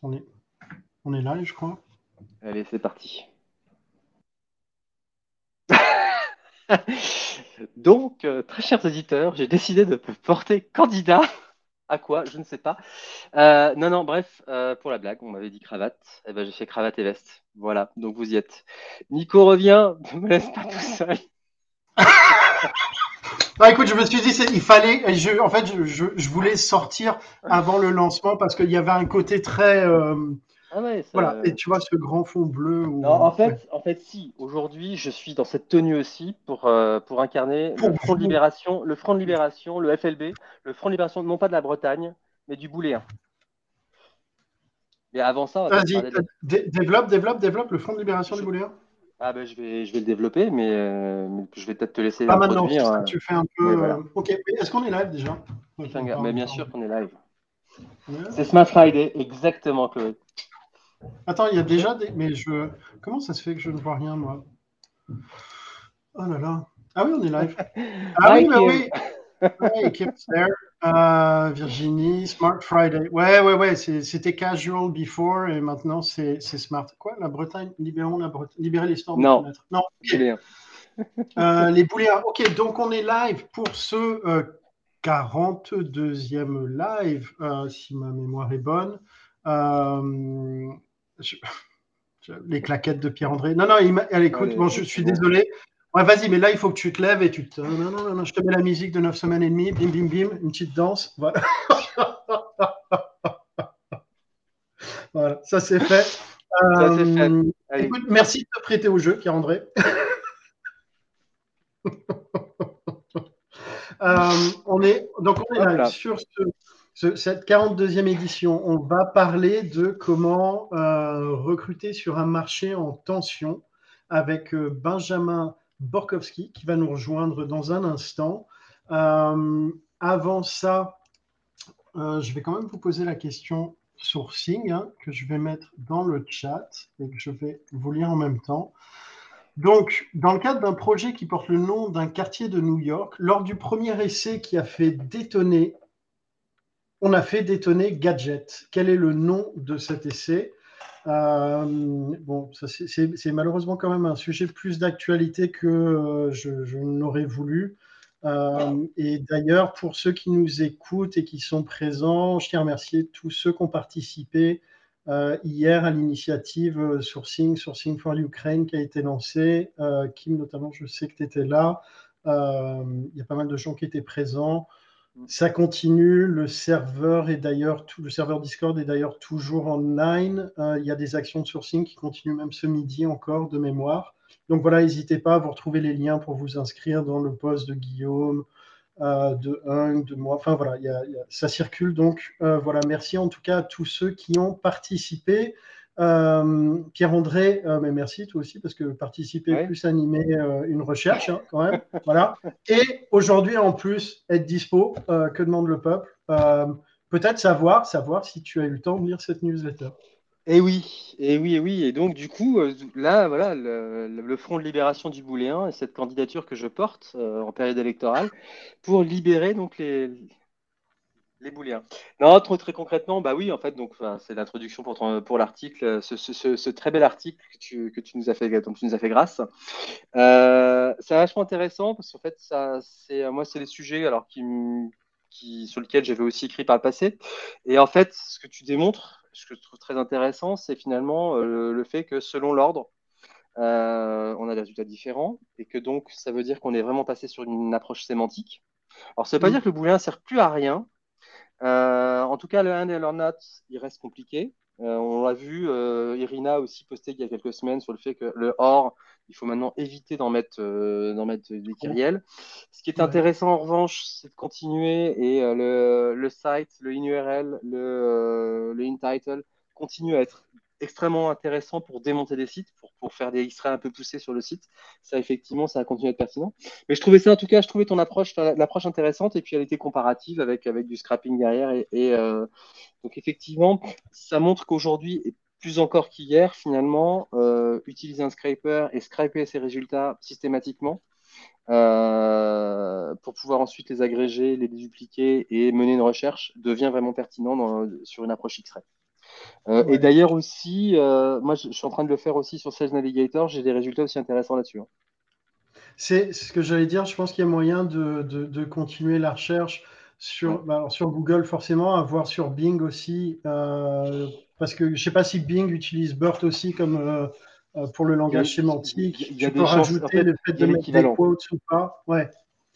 qu'on est, on est live, je crois. Allez, c'est parti. Donc, euh, très chers auditeurs, j'ai décidé de porter candidat à quoi Je ne sais pas. Euh, non, non, bref, euh, pour la blague, on m'avait dit cravate. Eh ben, j'ai fait cravate et veste. Voilà, donc vous y êtes. Nico revient, ne me laisse pas tout seul. Non, écoute, je me suis dit, il fallait. Je, en fait, je, voulais sortir avant le lancement parce qu'il y avait un côté très. euh, Ah ouais, ça- voilà. Et tu vois ce grand fond bleu. où- Non, en fait, en fait, si. Aujourd'hui, je suis dans cette tenue aussi pour, euh, pour incarner Pour le Front de. Libération, le Front de Libération, le FLB, le Front de Libération non pas de la Bretagne, mais du Bouléen. Et avant ça, on va Vas-y, de- développe, développe, développe le Front de libération Je- du Bouléen. Ah ben, je vais, je vais le développer, mais, euh, je vais peut-être te laisser Pas maintenant, c'est ça, euh, tu fais un peu. voilà. euh, Ok, est-ce qu'on est live déjà? Gars, Mais bien sûr qu'on est live. Ouais. C'est Smart Friday, exactement, Chloé. Attends, il y a déjà des. Mais je. Comment ça se fait que je ne vois rien, moi? Oh là là. Ah oui, on est live. Ah oui, bah oui. Kim's there. Euh, Virginie, Smart Friday. Ouais, ouais, ouais. C'était casual before et maintenant c'est smart. Quoi La Bretagne? Libérons la Bretagne. Libérer les stores. Non. Non. Bouléen. Euh, les bouléens. Ok, donc on est live pour ce euh, 42e live, euh, si ma mémoire est bonne. Euh, je- les claquettes de Pierre-André. Non, non, il m'a- elle écoute. Allez, bon, je suis désolé. Ouais, vas-y, mais là, il faut que tu te lèves et tu te. Non, non, non, non, je te mets la musique de 9 semaines et demie. Bim, bim, bim. Une petite danse. Voilà. voilà, ça c'est fait. Ça, c'est fait. Euh, Allez. Écoute, merci de te prêter au jeu, Pierre-André. Euh, on est, donc on est là là. sur ce- ce- cette 42e édition. On va parler de comment euh, recruter sur un marché en tension avec Benjamin Borkowski qui va nous rejoindre dans un instant. Euh, avant ça, euh, je vais quand même vous poser la question sourcing hein, que je vais mettre dans le chat et que je vais vous lire en même temps. Donc, dans le cadre d'un projet qui porte le nom d'un quartier de New York, lors du premier essai qui a fait détonner, on a fait détonner Gadget. Quel est le nom de cet essai? Euh, Bon, c'est- malheureusement quand même un sujet plus d'actualité que euh, je, n'aurais voulu. Euh, et d'ailleurs, pour ceux qui nous écoutent et qui sont présents, je tiens à remercier tous ceux qui ont participé hier à l'initiative Sourcing, Sourcing for Ukraine qui a été lancée. Kim, notamment, je sais que tu étais là. Il y a pas mal de gens qui étaient présents. Ça continue. Le serveur est d'ailleurs tout, le serveur Discord est d'ailleurs toujours online. Euh, il y a des actions de sourcing qui continuent même ce midi encore de mémoire. Donc voilà, n'hésitez pas à vous retrouver les liens pour vous inscrire dans le post de Guillaume, euh, de Hung, de moi. Enfin voilà, ça circule. Donc euh, voilà, merci en tout cas à tous ceux qui ont participé. Euh, Pierre-André, euh, mais merci toi aussi parce que participer Ouais. plus animer euh, une recherche hein, quand même. voilà. Et aujourd'hui en plus être dispo, que demande le peuple? Peut-être savoir, savoir si tu as eu le temps de lire cette newsletter. Et oui, et oui, et oui. Et donc, du coup, là, voilà, le, le Front de libération du Bouléen et cette candidature que je porte en période électorale pour libérer donc les, les Bouléens. Non, très, très concrètement, bah oui, en fait, donc enfin, c'est l'introduction pour, ton- pour l'article, euh, ce, ce- ce- ce très bel article que tu, que tu nous as fait, dont tu nous as fait grâce. Euh, c'est vachement intéressant parce qu'en fait, ça, c'est, moi, c'est les sujets alors qui, sur lesquels j'avais aussi écrit par le passé. Et en fait, ce que tu démontres, ce que je trouve très intéressant, c'est finalement euh, le fait que selon l'ordre, euh, on a des résultats différents et que donc ça veut dire qu'on est vraiment passé sur une approche sémantique. Alors, ça ne veut pas Mm. dire que le booléen ne sert plus à rien. Euh, en tout cas, le and et le not, il reste compliqué. Euh, on l'a vu, euh, Irina aussi posté il y a quelques semaines sur le fait que le or, il faut maintenant éviter d'en mettre, euh, d'en mettre des kyrielles. Ce qui est Ouais. intéressant en revanche, c'est de continuer et euh, le, le site, le in-URL, le, euh, le in-title continue à être extrêmement intéressant pour démonter des sites, pour, pour faire des extraits un peu poussés sur le site. Ça, effectivement, ça a continué à être pertinent. Mais je trouvais ça, en tout cas, je trouvais ton approche, l'approche intéressante et puis elle était comparative avec, avec du scrapping derrière. Et, euh, donc, effectivement, ça montre qu'aujourd'hui, et plus encore qu'hier, finalement, euh, utiliser un scraper et scraper ses résultats systématiquement euh, pour pouvoir ensuite les agréger, les dédupliquer et mener une recherche devient vraiment pertinent sur une approche X-ray. Et d'ailleurs aussi, moi je, suis en train de le faire aussi sur Sales Navigator, j'ai des résultats aussi intéressants là-dessus. Hein. C'est ce que j'allais dire, je pense qu'il y a moyen de, de, continuer la recherche sur, bah, sur Google forcément, à voir sur Bing aussi, parce que je ne sais pas si Bing utilise BERT aussi comme pour le langage sémantique. Il y a, tu peux rajouter le fait de mettre des quotes ou pas. Ouais.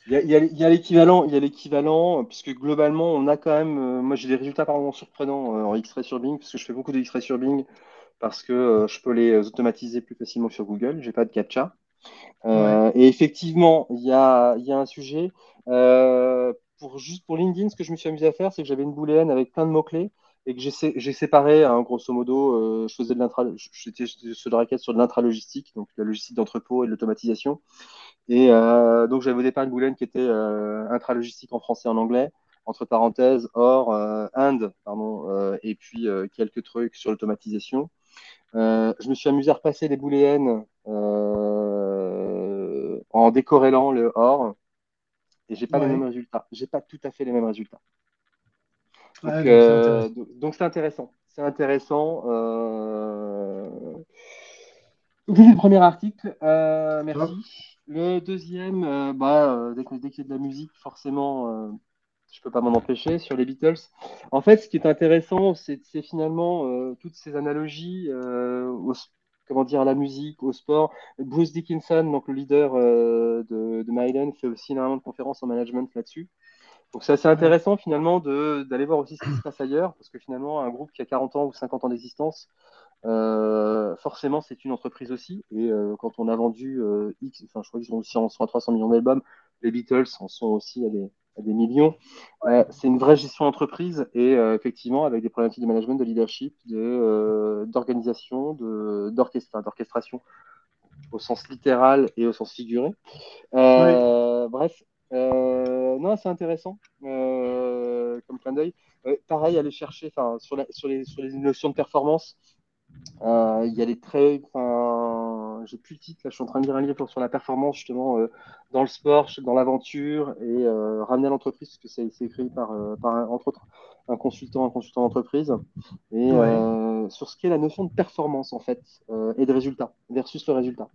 Il y a, l'équivalent, il y a l'équivalent, puisque globalement, on a quand même. Euh, moi, j'ai des résultats pardon surprenants euh, en X-ray sur Bing, parce que je fais beaucoup de X-ray sur Bing, parce que euh, je peux les automatiser plus facilement sur Google. J'ai pas de captcha. Et effectivement, il y a, y a un sujet. pour juste pour LinkedIn, ce que je me suis amusé à faire, c'est que j'avais une booléenne avec plein de mots clés et que j'ai séparé, hein, grosso modo, je faisais de l'intra, j'étais sur de raquette sur de l'intralogistique, donc la logistique d'entrepôt et de l'automatisation. Et euh, donc, j'avais au départ une boulette qui était euh, intralogistique en français et en anglais, entre parenthèses, or, euh, and, pardon, euh, et puis euh, quelques trucs sur l'automatisation. je me suis amusé à repasser les booléennes en décorrélant le or, et j'ai pas les mêmes résultats. J'ai pas tout à fait les mêmes résultats. Donc, c'est intéressant. C'est intéressant. Donc, c'est le premier article. merci. Le deuxième, euh, bah, euh, dès, qu'il y a de la musique, forcément, euh, je ne peux pas m'en empêcher, sur les Beatles. En fait, ce qui est intéressant, c'est finalement toutes ces analogies comment dire, à la musique, au sport. Bruce Dickinson, donc le leader de, de Maiden, fait aussi énormément de conférences en management là-dessus. Donc c'est assez intéressant finalement d'aller voir aussi ce qui se passe ailleurs, parce que finalement, un groupe qui a 40 ans ou 50 ans d'existence, euh, forcément, c'est une entreprise aussi. Et euh, quand on a vendu euh, X, enfin, je crois qu'ils sont aussi en, sont à 300 millions d'albums, les Beatles en sont aussi à des, à des millions. c'est une vraie gestion d'entreprise et effectivement, avec des problématiques de management, de leadership, d'organisation, de, d'orchestration au sens littéral et au sens figuré. Bref, non, c'est intéressant comme clin d'œil. pareil, aller chercher sur, la, sur, les, sur les notions de performance. Euh, il y a des traits, enfin, j'ai plus le titre, là, je suis en train de lire un livre sur la performance, justement, euh, dans le sport, dans l'aventure, et euh, ramener à l'entreprise, parce que c'est écrit par, par, entre autres, un consultant, un consultant d'entreprise, et sur ce qu'est la notion de performance, en fait, et de résultat, versus le résultat.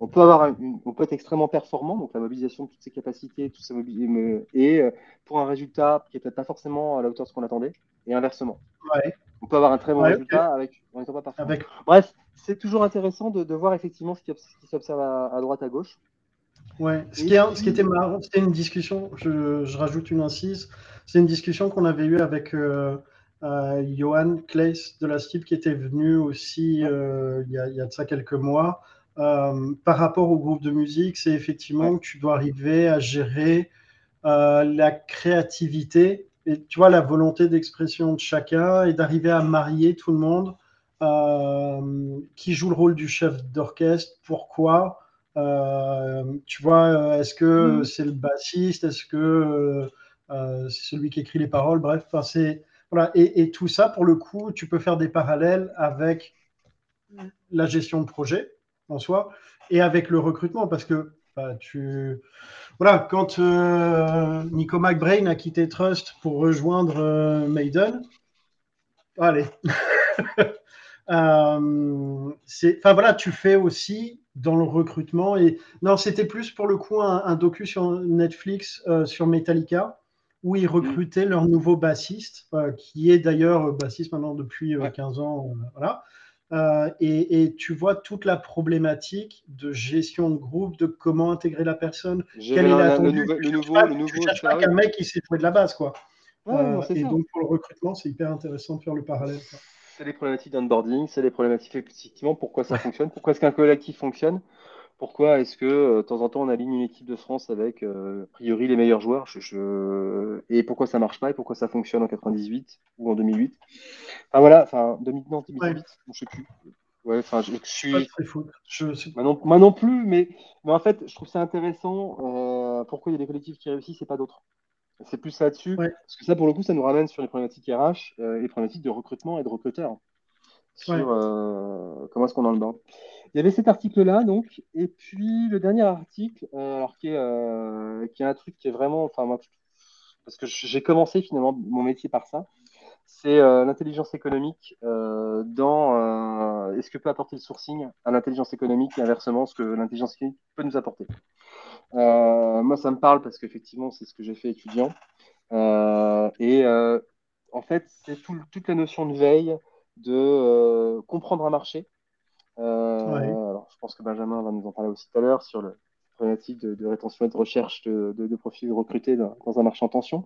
On peut, avoir on peut être extrêmement performant, donc la mobilisation de toutes ses capacités, tout et pour un résultat qui n'est peut-être pas forcément à la hauteur de ce qu'on attendait, et inversement. Ouais. On peut avoir un très bon résultat avec, en pas parfait. Bref, c'est toujours intéressant de, voir effectivement ce qui, s'observe à, droite, à gauche. Ouais, ce, qui, ce qui, était marrant, c'était une discussion, je, rajoute une incise, c'est une discussion qu'on avait eue avec euh, euh, Johan Kleis de la STIP qui était venu aussi euh, il, y a, il, y a, de ça quelques mois. Par rapport au groupe de musique, c'est effectivement que tu dois arriver à gérer la créativité et tu vois la volonté d'expression de chacun et d'arriver à marier tout le monde. Euh, qui joue le rôle du chef d'orchestre Pourquoi euh, Tu vois, est-ce que mm. c'est le bassiste Est-ce que euh, c'est celui qui écrit les paroles Bref, c'est voilà. Et, et, tout ça, pour le coup, tu peux faire des parallèles avec la gestion de projet en soi et avec le recrutement parce que bah, tu... Voilà, quand euh, Nico McBrain a quitté Trust pour rejoindre euh, Maiden, allez. euh, enfin voilà, tu fais aussi dans le recrutement et non, c'était plus pour le coup un, docu sur Netflix sur Metallica où ils recrutaient leur nouveau bassiste, qui est d'ailleurs bassiste maintenant depuis 15 ans. voilà. Euh, et, tu vois toute la problématique de gestion de groupe, de comment intégrer la personne, quel est l'attendu. Le, le, nouveau, le nouveau, tu cherches pas qu'un mec qui s'est trouvé de la base, quoi. Euh, et donc pour le recrutement, c'est hyper intéressant de faire le parallèle. C'est les problématiques d'onboarding, c'est les problématiques effectivement pourquoi ça fonctionne, pourquoi est-ce qu'un collectif fonctionne. Pourquoi est-ce que euh, de temps en temps on aligne une équipe de France avec euh, a priori les meilleurs joueurs? Et pourquoi ça marche pas? Et pourquoi ça fonctionne en 98 ou en 2008 Enfin voilà, enfin 2000, non, 2008, je sais plus. Ouais, enfin je, suis. Je... Moi, non, plus, mais, mais en fait je trouve ça intéressant. Euh, pourquoi il y a des collectifs qui réussissent et pas d'autres C'est plus là-dessus. Parce que ça pour le coup ça nous ramène sur les problématiques RH, les problématiques de recrutement et de recruteurs sur comment est-ce qu'on en le bord. Il y avait cet article-là, donc, et puis le dernier article, euh, alors qui est, euh, qui est un truc qui est vraiment, enfin, moi, parce que j'ai commencé finalement mon métier par ça. c'est l'intelligence économique dans est ce que peut apporter le sourcing à l'intelligence économique et inversement ce que l'intelligence économique peut nous apporter. moi, ça me parle parce qu'effectivement, c'est ce que j'ai fait étudiant. et en fait, c'est toute la notion de veille, de comprendre un marché. Alors, je pense que Benjamin va nous en parler aussi tout à l'heure sur le, problématique de, rétention et de recherche de, de, profils recrutés dans, un marché en tension.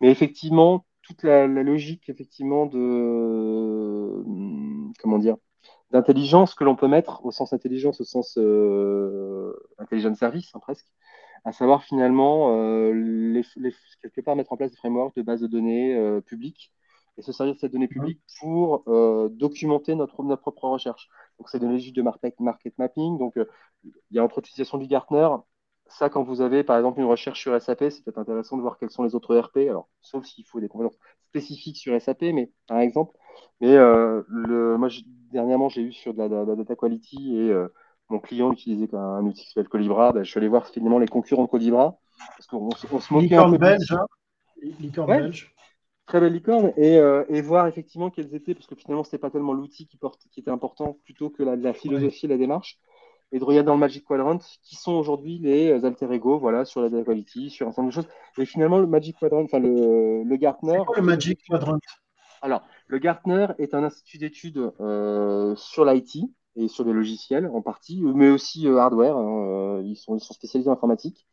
Mais effectivement, toute la, logique effectivement de comment dire d'intelligence que l'on peut mettre au sens intelligence, au sens euh, intelligence service hein, presque, à savoir finalement euh, les, quelque part mettre en place des frameworks de base de données euh, publiques et se servir de cette donnée publique pour euh, documenter notre, notre propre recherche. Donc, c'est de logique de market, market mapping. Donc, il y a entre utilisation du Gartner, ça, quand vous avez par exemple une recherche sur SAP, c'est peut-être intéressant de voir quels sont les autres ERP. Alors, sauf s'il faut des compétences spécifiques sur SAP, mais par exemple. Mais euh, le, moi, dernièrement, j'ai eu sur de la, data quality et euh, mon client utilisait un, outil qui s'appelle Colibra. Ben, je suis allé voir finalement les concurrents de Colibra parce qu'on se moquait un peu. Belge, hein Licorne belge. Très belle licorne et, euh, et, voir effectivement quels étaient, parce que finalement, c'était pas tellement l'outil qui, qui était important plutôt que la, la philosophie et la démarche et de regarder dans le Magic Quadrant qui sont aujourd'hui les euh, alter ego voilà, sur la data quality, sur un certain nombre de choses. Et finalement, le Magic Quadrant, enfin le, le Gartner. Quoi, le Magic Quadrant? Alors, le Gartner est un institut d'études euh, sur l'IT et sur les logiciels en partie, mais aussi euh, hardware. Hein, ils, sont, ils sont spécialisés en informatique.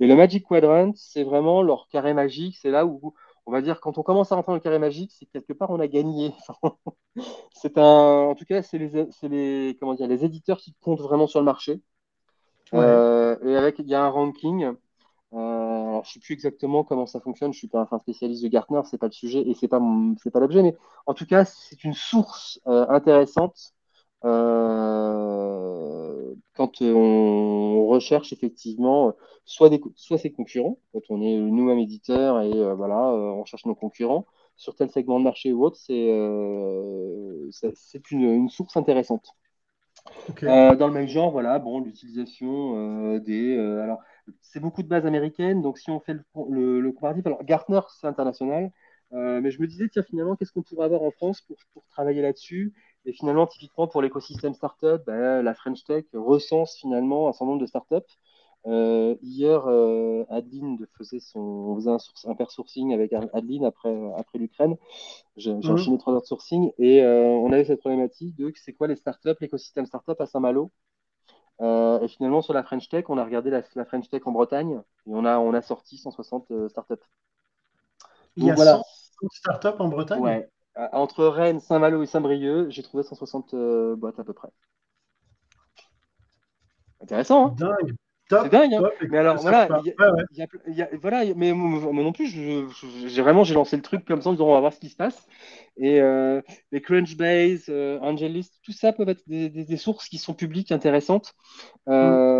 Et le Magic Quadrant, c'est vraiment leur carré magique. C'est là où on va dire, quand on commence à rentrer dans le carré magique, c'est quelque part on a gagné. c'est un, en tout cas, c'est les, les, comment dire, les éditeurs qui comptent vraiment sur le marché. Euh, et avec, il y a un ranking. Euh, alors, je sais plus exactement comment ça fonctionne. Je suis pas un spécialiste de Gartner, c'est pas le sujet et c'est pas c'est pas l'objet. Mais en tout cas, c'est une source euh, intéressante euh, quand on recherche effectivement soit, des, soit ses concurrents, quand on est nous-mêmes éditeur et euh, voilà, euh, on cherche nos concurrents sur tel segment de marché ou autre, c'est une, une, source intéressante. dans le même genre, voilà, bon, l'utilisation des. alors, c'est beaucoup de bases américaines, donc si on fait le, le, comparatif, alors Gartner, c'est international, mais je me disais, tiens, finalement, qu'est-ce qu'on pourrait avoir en France pour, pour travailler là-dessus? Et finalement, typiquement pour l'écosystème startup, bah, la French Tech recense finalement un certain nombre de startups. Euh, hier, euh, Adeline faisait son, on faisait un, un pair sourcing avec Adeline après, après l'Ukraine. J'ai mmh. enchaîné trois heures de sourcing et euh, on avait cette problématique de c'est quoi les startups, l'écosystème startup à Saint-Malo? Et finalement, sur la French Tech, on a regardé la, la, French Tech en Bretagne et on a, on a sorti 160 euh, startups. Il y a voilà. 160 startups en Bretagne? Ouais, entre Rennes, Saint-Malo et Saint-Brieuc, j'ai trouvé 160 euh, boîtes à peu près. Intéressant, hein Dingue. C'est dingue, hein mais alors voilà, voilà, mais moi non plus, j'ai vraiment j'ai lancé le truc comme ça en disant on va voir ce qui se passe. Et euh, les Crunchbase, euh, Angelist, tout ça peuvent être des, sources qui sont publiques intéressantes. Euh,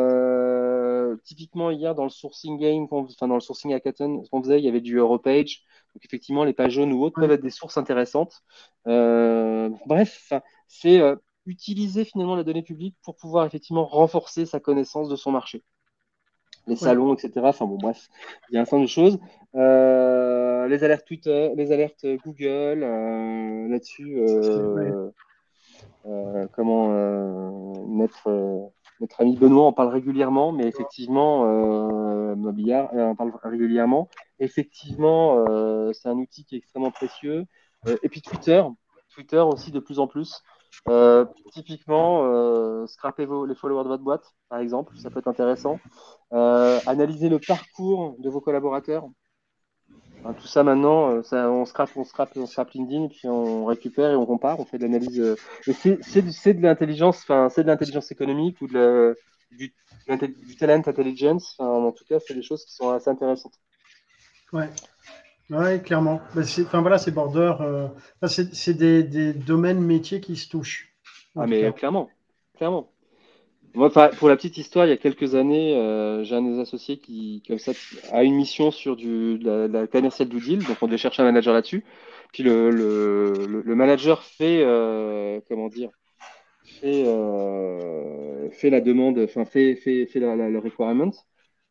typiquement hier dans le sourcing game, enfin dans le sourcing hackathon qu'on faisait, il y avait du Europage. Donc effectivement, les pages jaunes ou autres peuvent être des sources intéressantes. bref, c'est utiliser finalement la donnée publique pour pouvoir effectivement renforcer sa connaissance de son marché les salons, etc. Enfin bon, bref, il y a un certain de choses. Euh, les alertes Twitter, les alertes Google, euh, là-dessus, euh, comment notre, notre ami Benoît en parle régulièrement, mais effectivement, Mobillard en parle régulièrement. Effectivement, c'est un outil qui est extrêmement précieux. et puis Twitter, Twitter aussi de plus en plus. Euh, typiquement, euh, scraper vos, les followers de votre boîte, par exemple, ça peut être intéressant. Euh, analyser le parcours de vos collaborateurs. Tout ça maintenant, ça, on scrape, on scrape, on scrape LinkedIn, puis on récupère et on compare, on fait de l'analyse. c'est de l'intelligence, enfin, c'est de l'intelligence économique ou de du, du, talent intelligence. en tout cas, c'est des choses qui sont assez intéressantes. Ouais. Oui, clairement. Bah, enfin voilà, c'est border. Euh, c'est des, des, domaines métiers qui se touchent. Ah, mais clairement, clairement. Moi, pour la petite histoire, il y a quelques années, euh, j'ai un des associés qui, comme ça, a une mission sur du, la, la commercial due deal, donc on devait chercher un manager là-dessus. Puis le, le, le, manager fait, euh, comment dire, fait, fait la demande, enfin fait, fait, fait la, le requirement.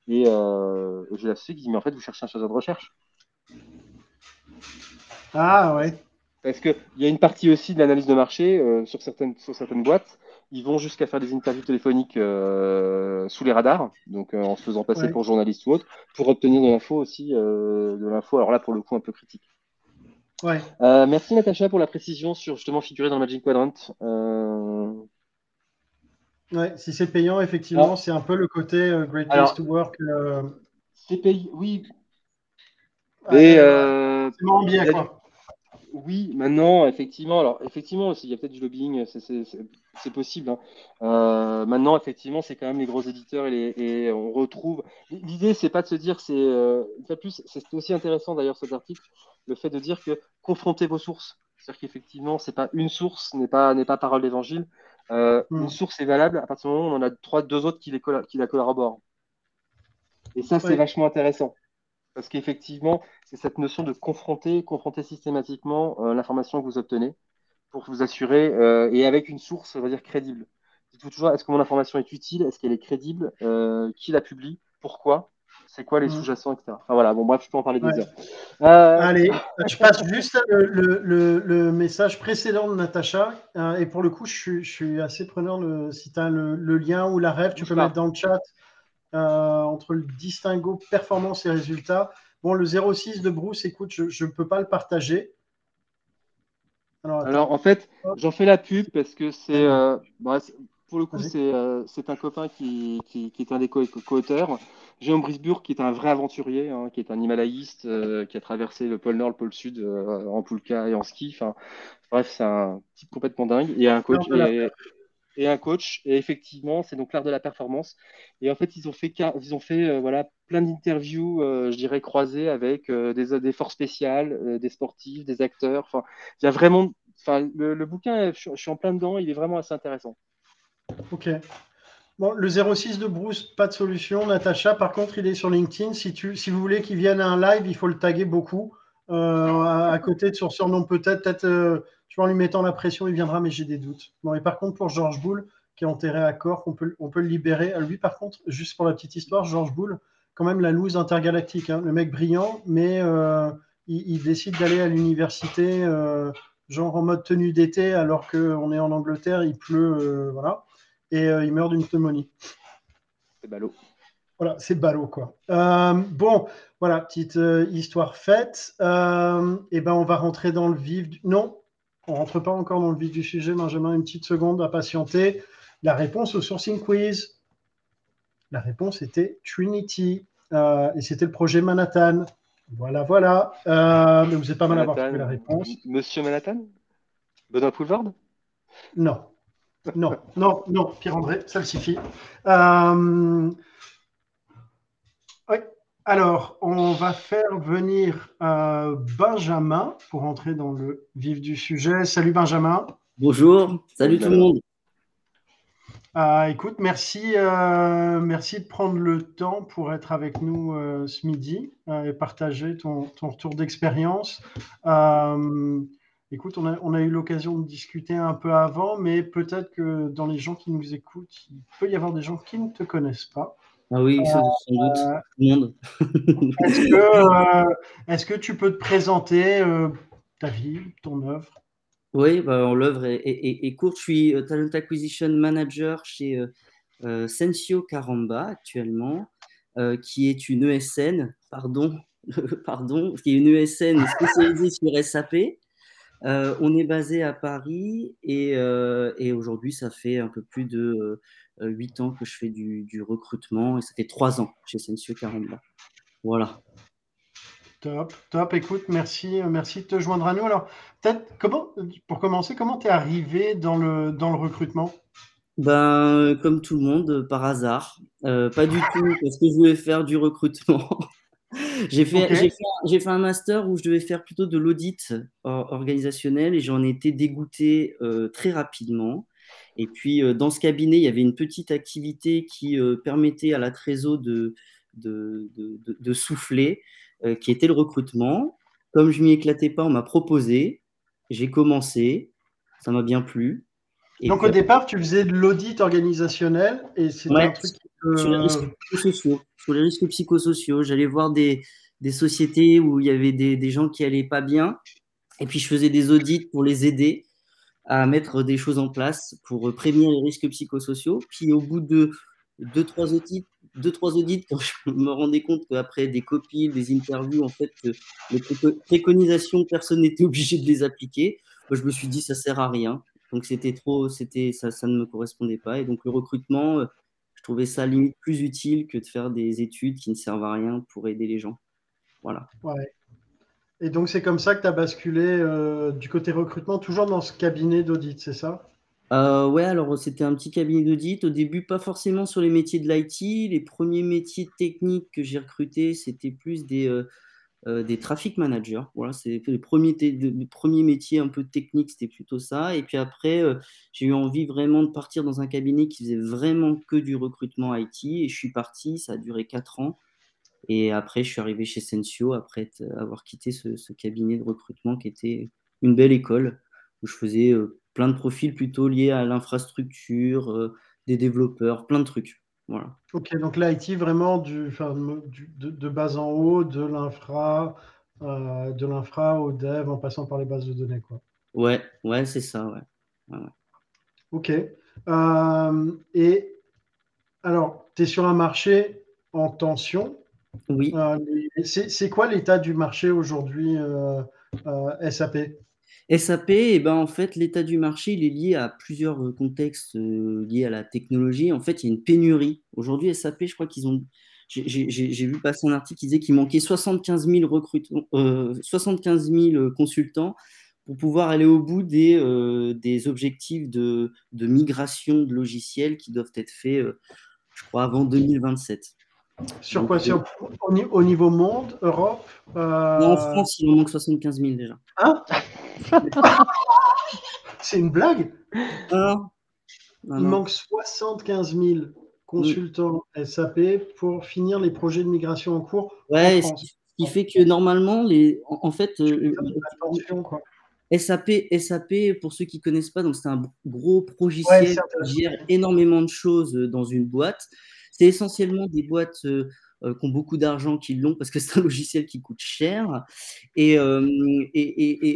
Et j'ai l'associé qui dit, mais en fait, vous cherchez un chargeur de recherche. Ah ouais. Parce qu'il y a une partie aussi de l'analyse de marché sur, certaines, sur certaines boîtes. Ils vont jusqu'à faire des interviews téléphoniques sous les radars, donc en se faisant passer pour journaliste ou autre, pour obtenir de l'info aussi, de l'info, alors là pour le coup un peu critique. Ouais. merci Natacha pour la précision sur justement figurer dans le Magic Quadrant. Ouais, si c'est payant, effectivement, c'est un peu le côté euh, Great Place to Work. Euh, c'est payant, oui. Et euh, c'est moins bien, quoi. Oui, maintenant, effectivement, alors effectivement, il y a peut-être du lobbying, c'est possible. Hein. maintenant, effectivement, c'est quand même les gros éditeurs et, on retrouve. L'idée, c'est pas de se dire, c'est plus, c'est aussi intéressant d'ailleurs cet article, le fait de dire que confrontez vos sources. C'est-à-dire qu'effectivement, c'est pas une source, n'est pas n'est pas parole d'évangile. Euh, une hmm. source est valable à partir du moment où on en a trois, deux autres qui, les qui la corroborent. Et ça, c'est vachement intéressant. Parce qu'effectivement, c'est cette notion de confronter, confronter systématiquement euh, l'information que vous obtenez pour vous assurer, euh, et avec une source, on va dire, crédible. Dites-vous toujours, est-ce que mon information est utile? Est-ce qu'elle est crédible? Qui la publie? Pourquoi? C'est quoi les mm. sous-jacents, etc. Enfin voilà, bon bref, je peux en parler des heures. Euh, Allez, je passe juste le, message précédent de Natacha. Euh, et pour le coup, je suis, assez preneur. si tu as le, lien ou la rêve, tu peux mettre dans le chat euh, entre le distinguo performance et résultats. Bon, le 06 de Bruce, écoute, je ne peux pas le partager. Alors, en fait, j'en fais la pub parce que c'est. pour le coup, c'est un copain qui, qui, est un des co-auteurs. Jérôme Brisbourg, qui est un vrai aventurier, hein, qui est un himalayiste, euh, qui a traversé le pôle Nord, le pôle Sud euh, en poulka et en ski. Enfin, bref, c'est un type complètement dingue. Et un coach. Et, un coach. Et effectivement, c'est donc l'art de la performance. Et en fait, ils ont fait, ils ont fait euh, voilà, plein d'interviews, je dirais, croisées avec des, des forces spéciales, des sportifs, des acteurs. Enfin, il y a vraiment. Enfin, le, bouquin, je, suis en plein dedans, il est vraiment assez intéressant. Ok. Bon, le 06 de Bruce, pas de solution. Natacha, par contre, il est sur LinkedIn. Si, tu, si vous voulez qu'il vienne à un live, il faut le taguer beaucoup. Euh, à, côté de son surnom, peut-être, peut-être, euh, en lui mettant la pression, il viendra, mais j'ai des doutes. Bon, et par contre, pour Georges Boulle, qui est enterré à Cork, on peut, on peut le libérer. À lui, par contre, juste pour la petite histoire, Georges Boulle, quand même la loose intergalactique. Hein. Le mec brillant, mais euh, il, il, décide d'aller à l'université, euh, genre en mode tenue d'été, alors qu'on est en Angleterre, il pleut, voilà et euh, il meurt d'une pneumonie. C'est ballot. Voilà, c'est ballot, quoi. Euh, bon, voilà, petite euh, histoire faite. et eh ben, on va rentrer dans le vif du... Non, on rentre pas encore dans le vif du sujet, Benjamin, une petite seconde à patienter. La réponse au sourcing quiz. La réponse était Trinity. et c'était le projet Manhattan. Voilà, voilà. mais vous n'êtes pas mal à avoir trouvé la réponse. Monsieur Manhattan? Benoît Poulvard? Non. Non, non, non, Pierre-André, ça le suffit. Euh, alors, on va faire venir euh, Benjamin pour entrer dans le vif du sujet. Salut Benjamin. Bonjour, salut tout le monde. Euh, écoute, merci, merci de prendre le temps pour être avec nous ce midi et partager ton, ton retour d'expérience. Écoute, on a, eu l'occasion de discuter un peu avant, mais peut-être que dans les gens qui nous écoutent, il peut y avoir des gens qui ne te connaissent pas. Ah oui, sans, doute, euh, tout le monde. Euh, est-ce que, tu peux te présenter euh, ta vie, ton œuvre? Oui, bah, l'œuvre est, courte. Je suis Talent Acquisition Manager chez Sensio Caramba actuellement, qui est une ESN, pardon, pardon, qui est une ESN spécialisée sur SAP. Euh, on est basé à Paris euh, et, aujourd'hui, ça fait un peu plus de euh, 8 ans que je fais du, recrutement et ça fait 3 ans chez Sensio Caramba. Voilà. Top, top. Écoute, merci, merci de te joindre à nous. Alors, peut-être, comment, pour commencer, comment tu es arrivé dans le, dans le recrutement? Ben, comme tout le monde, par hasard. pas du tout parce que je voulais faire du recrutement. J'ai fait, fait, un master où je devais faire plutôt de l'audit organisationnel et j'en étais dégoûté euh, très rapidement. Et puis, euh, dans ce cabinet, il y avait une petite activité qui euh, permettait à la trésor de, de, de, souffler, qui était le recrutement. Comme je m'y éclatais pas, on m'a proposé. J'ai commencé. Ça m'a bien plu. Donc, au départ, tu faisais de l'audit organisationnel et c'était un truc. Sur les risques psychosociaux. Sur les risques psychosociaux. J'allais voir des, des, sociétés où il y avait des, des gens qui allaient pas bien Et puis, je faisais des audits pour les aider à mettre des choses en place pour prévenir les risques psychosociaux. Puis, au bout de deux, trois audits, deux, trois audits, quand je me rendais compte qu'après des copies, des interviews, en fait, les préconisations, personne n'était obligé de les appliquer. je me suis dit, ça sert à rien. Donc, c'était trop, c'était, ça, ça ne me correspondait pas. Et donc, le recrutement, trouvais ça limite plus utile que de faire des études qui ne servent à rien pour aider les gens. Voilà. Ouais. Et donc, c'est comme ça que tu as basculé euh, du côté recrutement, toujours dans ce cabinet d'audit, c'est ça? Euh, Ouais, alors c'était un petit cabinet d'audit. Au début, pas forcément sur les métiers de l'IT. Les premiers métiers techniques que j'ai recrutés, c'était plus des, euh, euh, des traffic managers. Voilà, c'est les premiers métiers un peu techniques, c'était plutôt ça. Et puis après, j'ai eu envie vraiment de partir dans un cabinet qui faisait vraiment que du recrutement IT. Et je suis parti, ça a duré quatre ans. Et après, je suis arrivé chez Sensio après avoir quitté ce, cabinet de recrutement qui était une belle école où je faisais euh, plein de profils plutôt liés à l'infrastructure, euh, des développeurs, plein de trucs. Voilà. Ok, donc l'IT vraiment du, de, base en haut, de l'infra, euh, de l'infra au dev en passant par les bases de données, quoi. Ouais, ouais, c'est ça, ouais. Ok. et alors, tu es sur un marché en tension. Oui. Euh, c'est quoi l'état du marché aujourd'hui euh, euh, SAP SAP, eh ben, en fait, l'état du marché, il est lié à plusieurs contextes liés à la technologie. En fait, il y a une pénurie. Aujourd'hui, SAP, je crois qu'ils ont. J'ai vu passer un article qui disait qu'il manquait 75 000, recrutements, 75 000 consultants pour pouvoir aller au bout des, des objectifs de, de, migration de logiciels qui doivent être faits, je crois, avant 2027. Sur quoi Sur, au, niveau monde, Europe euh... En France, il en manque 75 000 déjà. Hein C'est une blague? Non. Il manque 75 000 consultants SAP pour finir les projets de migration en cours. Ouais, ce qui fait que normalement, les, en, fait, euh, SAP, SAP, pour ceux qui ne connaissent pas, c'est un gros projet qui gère énormément de choses dans une boîte. C'est essentiellement des boîtes euh, euh, qui ont beaucoup d'argent qui l'ont parce que c'est un logiciel qui coûte cher. Et, euh,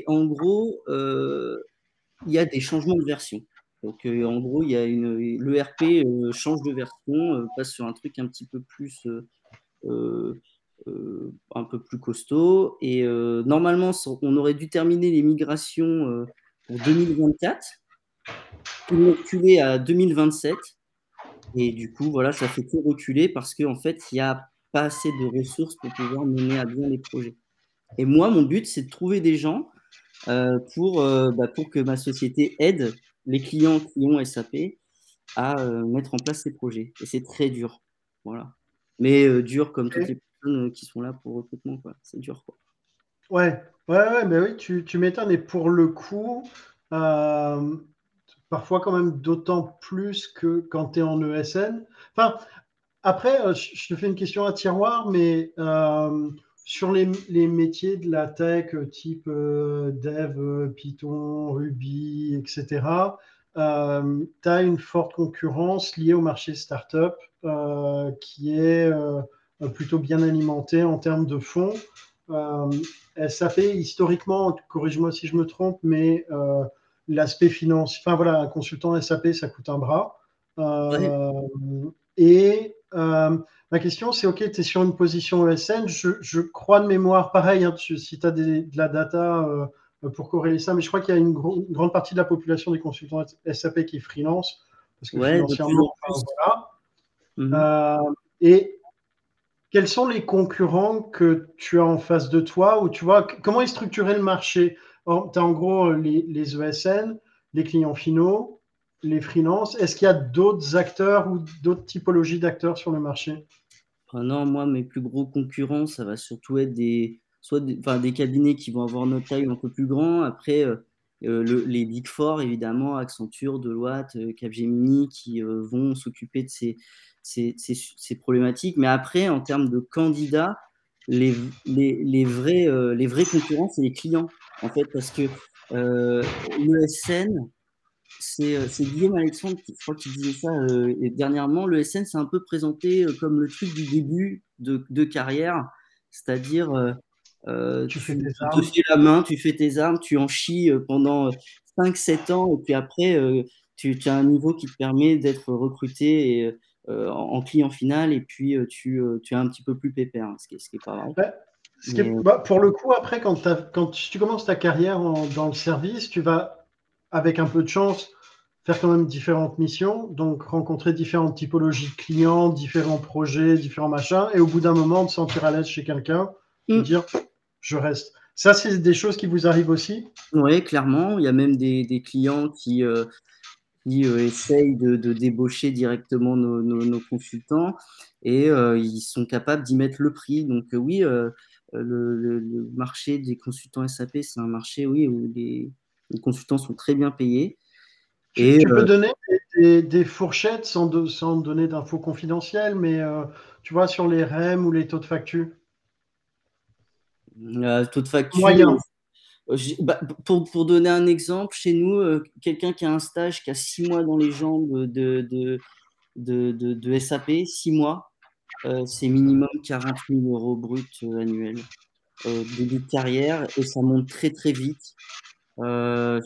en gros, il y a des changements de version. Donc, en gros, il y a une, l'ERP change de version, passe sur un truc un petit peu plus, un peu plus costaud. Et normalement, on aurait dû terminer les migrations pour 2024, reculer à 2027. Et du coup, voilà, ça fait tout reculer parce qu'en fait, il n'y a pas assez de ressources pour pouvoir mener à bien les projets. Et moi, mon but, c'est de trouver des gens euh, pour, euh, bah, pour que ma société aide les clients qui ont SAP à euh, mettre en place ces projets. Et c'est très dur. Voilà. Mais dur comme toutes les personnes qui sont là pour recrutement. C'est dur. Quoi. Ouais, ouais, ouais, mais oui, tu, tu m'étonnes. Et pour le coup, parfois quand même d'autant plus que quand tu es en ESN. Enfin, après, euh, je te fais une question à tiroir, mais euh, sur les, métiers de la tech type euh, dev, Python, Ruby, etc., tu as une forte concurrence liée au marché startup qui est plutôt bien alimenté en termes de fonds. SAP, historiquement, corrige-moi si je me trompe, mais l'aspect financier. Enfin voilà, un consultant SAP, ça coûte un bras. Euh, et euh, ma question, c'est OK, tu es sur une position ESN. Je, crois de mémoire, pareil, hein, si tu as de la data euh, pour corréler ça, mais je crois qu'il y a une, grande partie de la population des consultants SAP qui est freelance. Parce que financièrement, voilà. Mhm. et quels sont les concurrents que tu as en face de toi ou tu vois comment est structuré le marché? Tu as en gros euh, les, ESN, les clients finaux, les freelances. Est-ce qu'il y a d'autres acteurs ou d'autres typologies d'acteurs sur le marché? Ah Non, moi, mes plus gros concurrents, ça va surtout être des, soit des, des cabinets qui vont avoir notre taille un peu plus grand. Après, euh, euh, les Big Four, évidemment, Accenture, Deloitte, Capgemini, qui vont s'occuper de ces, ces, ces, problématiques. Mais après, en termes de candidats, les, les, les vrais, les vrais concurrents, c'est les clients en fait, parce que euh, l'ESN, euh, c'est Guillaume Alexandre, qui, je crois qu'il disait ça euh, dernièrement, l'ESN, c'est un peu présenté euh, comme le truc du début de, de carrière, c'est-à-dire tu, fais tes armes. te fais la main, tu fais tes armes, tu en chies pendant 5-7 ans, et puis après, tu, as un niveau qui te permet d'être recruté en, client final, et puis tu, tu es un petit peu plus pépère, hein, ce, qui est, pas mal. Bah, pour le coup, après, quand, quand tu commences ta carrière dans le service, tu vas, avec un peu de chance, faire quand même différentes missions, donc rencontrer différentes typologies de clients, différents projets, différents machins, et au bout d'un moment, te sentir à l'aise chez quelqu'un, mm. dire je reste. Ça, c'est des choses qui vous arrivent aussi? Oui, clairement. Il y a même des, clients qui, euh, qui euh, essayent de, débaucher directement nos, consultants et euh, ils sont capables d'y mettre le prix. Donc oui, le, marché des consultants SAP, c'est un marché oui, où les, consultants sont très bien payés. Et, tu, peux donner des, fourchettes sans, sans donner d'infos confidentielles, mais tu vois, sur les REM ou les taux de facture? Euh, taux de facture. Bah, pour, donner un exemple, chez nous, euh, quelqu'un qui a un stage qui a six mois dans les jambes de, SAP, six mois, euh, c'est minimum 40 000 euros brut annuels début de carrière et ça monte très très vite. je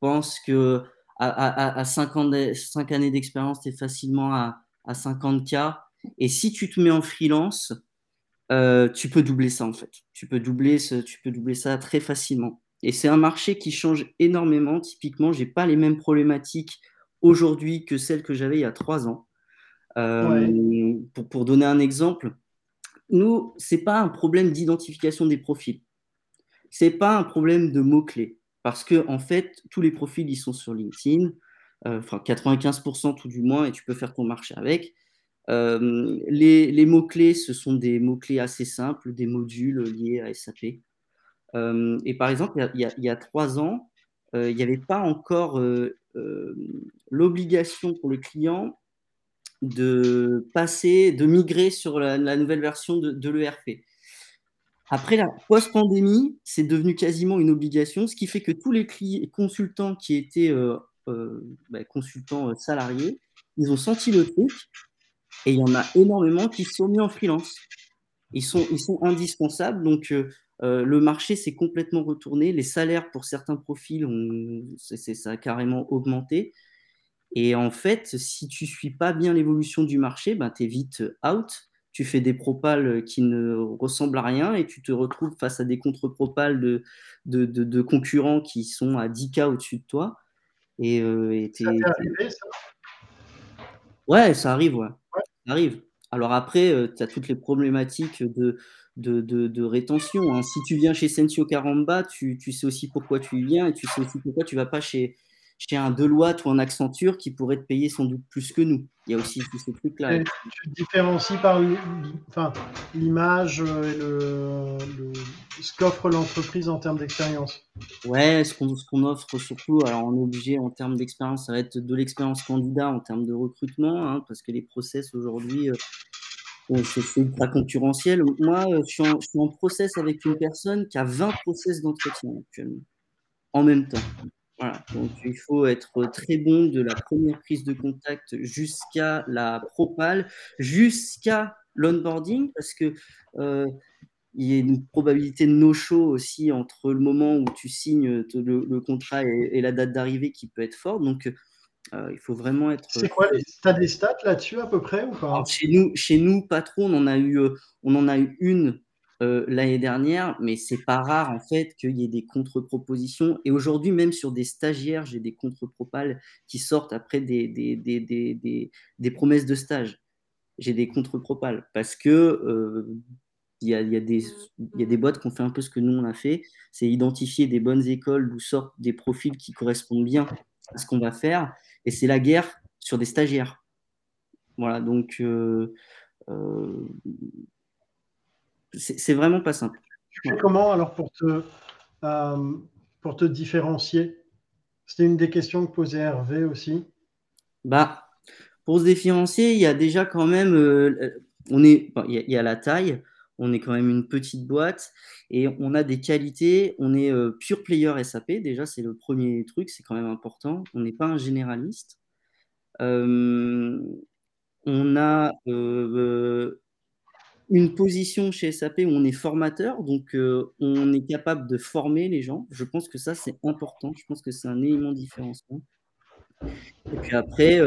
pense que à, à, à 5, ans 5 années d'expérience, tu es facilement à, à 50K. Et si tu te mets en freelance, euh, tu peux doubler ça en fait. Tu peux doubler, ce, tu peux doubler ça très facilement. Et c'est un marché qui change énormément. Typiquement, j'ai pas les mêmes problématiques aujourd'hui que celles que j'avais il y a trois ans. Euh, pour, pour, donner un exemple, nous, c'est pas un problème d'identification des profils. C'est pas un problème de mots-clés. Parce que, en fait, tous les profils, ils sont sur LinkedIn, euh, enfin 95% tout du moins, et tu peux faire ton marché avec. Euh, les, mots-clés, ce sont des mots-clés assez simples, des modules liés à SAP. Euh, et par exemple, il y, a, trois ans, euh, il n'y avait pas encore l'obligation pour le client de passer, de migrer sur la, nouvelle version de, l'ERP. Après la post-pandémie, c'est devenu quasiment une obligation, ce qui fait que tous les consultants qui étaient bah, consultants salariés, ils ont senti le truc et il y en a énormément qui sont mis en freelance. Ils sont, ils sont indispensables. Donc, euh, euh, le marché s'est complètement retourné. Les salaires pour certains profils, ont, ça a carrément augmenté. Et en fait, si tu ne suis pas bien l'évolution du marché, ben, tu es vite out. Tu fais des propales qui ne ressemblent à rien et tu te retrouves face à des contre-propales de, de, de, concurrents qui sont à 10K au-dessus de toi. Et, euh, ça arrivé, ça? Ouais, ça arrive, ouais arrive. Alors après, euh, tu as toutes les problématiques de, de, rétention. Hein. Si tu viens chez Sensio Caramba, tu, sais aussi pourquoi tu y viens et tu sais aussi pourquoi tu vas pas chez, chez un Deloitte ou un Accenture qui pourrait te payer sans doute plus que nous. Il y a aussi tous ces trucs-là. Tu te différencies par l'image et le, ce qu'offre l'entreprise en termes d'expérience. Ouais, ce qu'on offre surtout, alors on est obligé en termes d'expérience, ça va être de l'expérience candidat en termes de recrutement, hein, parce que les process aujourd'hui, euh, c'est ultra concurrentiel. Moi, euh, je suis, en, je suis en process avec une personne qui a 20 process d'entretien actuellement, en même temps. Voilà, donc il faut être très bon de la première prise de contact jusqu'à la propale, jusqu'à l'onboarding, parce que euh, il y a une probabilité de no-show aussi entre le moment où tu signes le, contrat et, la date d'arrivée qui peut être forte. Donc euh, il faut vraiment être. C'est quoi Tu as des stats là-dessus à peu près ou pas? Chez, nous, chez nous, patron, on en a eu, euh, on en a eu une euh, l'année dernière, mais c'est pas rare en fait qu'il y ait des contre-propositions. Et aujourd'hui, même sur des stagiaires, j'ai des contre-propales qui sortent après des, des, des, des, promesses de stage. J'ai des contre-propales parce que euh, il y, a, y, des, y a des boîtes qui ont fait un peu ce que nous on a fait, c'est identifier des bonnes écoles d'où sortent des profils qui correspondent bien à ce qu'on va faire, et c'est la guerre sur des stagiaires. Voilà, donc euh, c'est vraiment pas simple. Tu fais comment alors pour te, euh, pour te différencier? C'était une des questions que posait Hervé aussi. Bah, pour se différencier, il y a déjà quand même, euh, on est, il, y a, la taille, on est quand même une petite boîte et on a des qualités. On est euh, pure player SAP, déjà, c'est le premier truc, c'est quand même important. On n'est pas un généraliste. on a une position chez SAP où on est formateur, donc on est capable de former les gens. Je pense que ça, c'est important. Je pense que c'est un élément différenciant. Et puis après,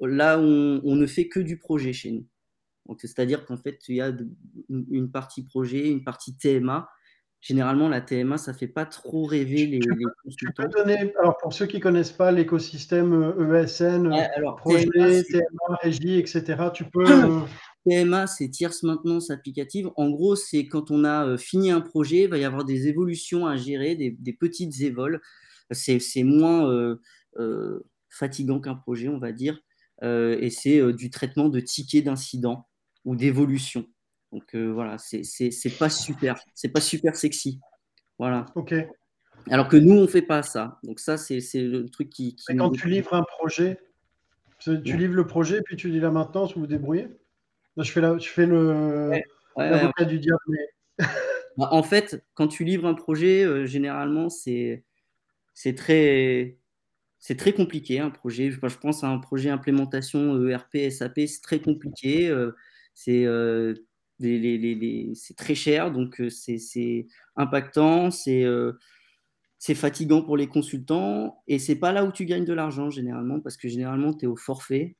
là, on, on, ne fait que du projet chez nous. C'est-à-dire qu'en fait, il y a une partie projet, une partie TMA. Généralement, la TMA, ça ne fait pas trop rêver les, consultants. Donner, alors pour ceux qui ne connaissent pas l'écosystème ESN, alors, projet, TMA, régie, etc., tu peux. TMA, c'est Tierce Maintenance Applicative. En gros, c'est quand on a euh, fini un projet, il va y avoir des évolutions à gérer, des, petites évols. C'est moins euh, euh, fatigant qu'un projet, on va dire. et c'est du traitement de tickets d'incidents ou d'évolution. Donc voilà, c'est pas super, c'est pas super sexy. Voilà. Ok. Alors que nous, on fait pas ça. Donc ça, c'est le truc qui. quand tu livres un projet, tu livres le projet, puis tu dis la maintenance, vous vous débrouillez? Je fais, je fais le du diable. Bah, en fait, quand tu livres un projet, euh, généralement, c'est très, très compliqué. Un projet, je pense à un projet implémentation ERP, SAP, c'est très compliqué. Euh, c'est euh, très cher, donc c'est impactant, c'est c'est fatigant pour les consultants et c'est pas là où tu gagnes de l'argent généralement parce que généralement tu es au forfait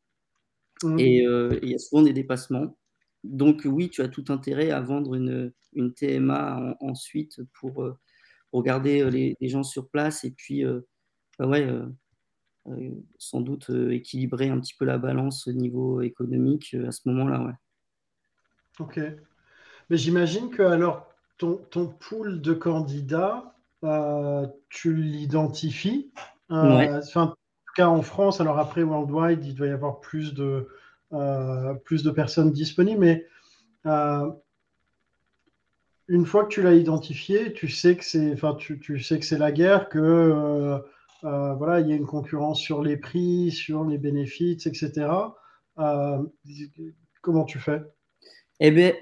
Mmh. Et euh, il y a souvent des dépassements. Donc oui, tu as tout intérêt à vendre une, une TMA ensuite pour, euh, pour garder euh, les, gens sur place et puis bah ouais, sans doute équilibrer un petit peu la balance au niveau économique à ce moment-là. Ouais. Ok. Mais j'imagine que alors ton, ton pool de candidats, tu l'identifies. Ouais cas en France, alors après Worldwide, il doit y avoir plus de, euh, plus de personnes disponibles, mais euh, une fois que tu l'as identifié, tu sais que c'est, enfin, tu, tu, sais la guerre, que euh, voilà, il y a une concurrence sur les prix, sur les bénéfices, etc. comment tu fais? Eh bien,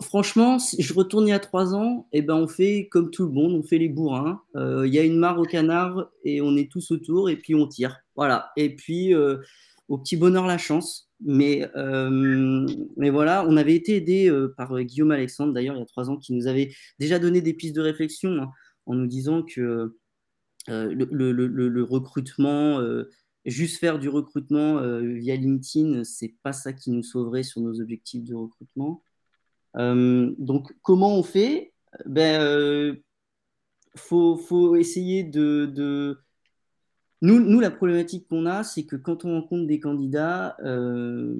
franchement, si je retourne il y a trois ans, eh ben, on fait comme tout le monde, on fait les bourrins. Euh, il y a une mare au canard et on est tous autour et puis on tire. Voilà. Et puis, euh, au petit bonheur, la chance. Mais, euh, voilà, on avait été aidé par Guillaume Alexandre, d'ailleurs, il y a trois ans, qui nous avait déjà donné des pistes de réflexion hein, en nous disant que le, le, recrutement, juste faire du recrutement via LinkedIn, c'est pas ça qui nous sauverait sur nos objectifs de recrutement. Euh, donc, comment on fait? Ben, euh, faut, essayer de, de... Nous, nous, la problématique qu'on a, c'est que quand on rencontre des candidats, euh,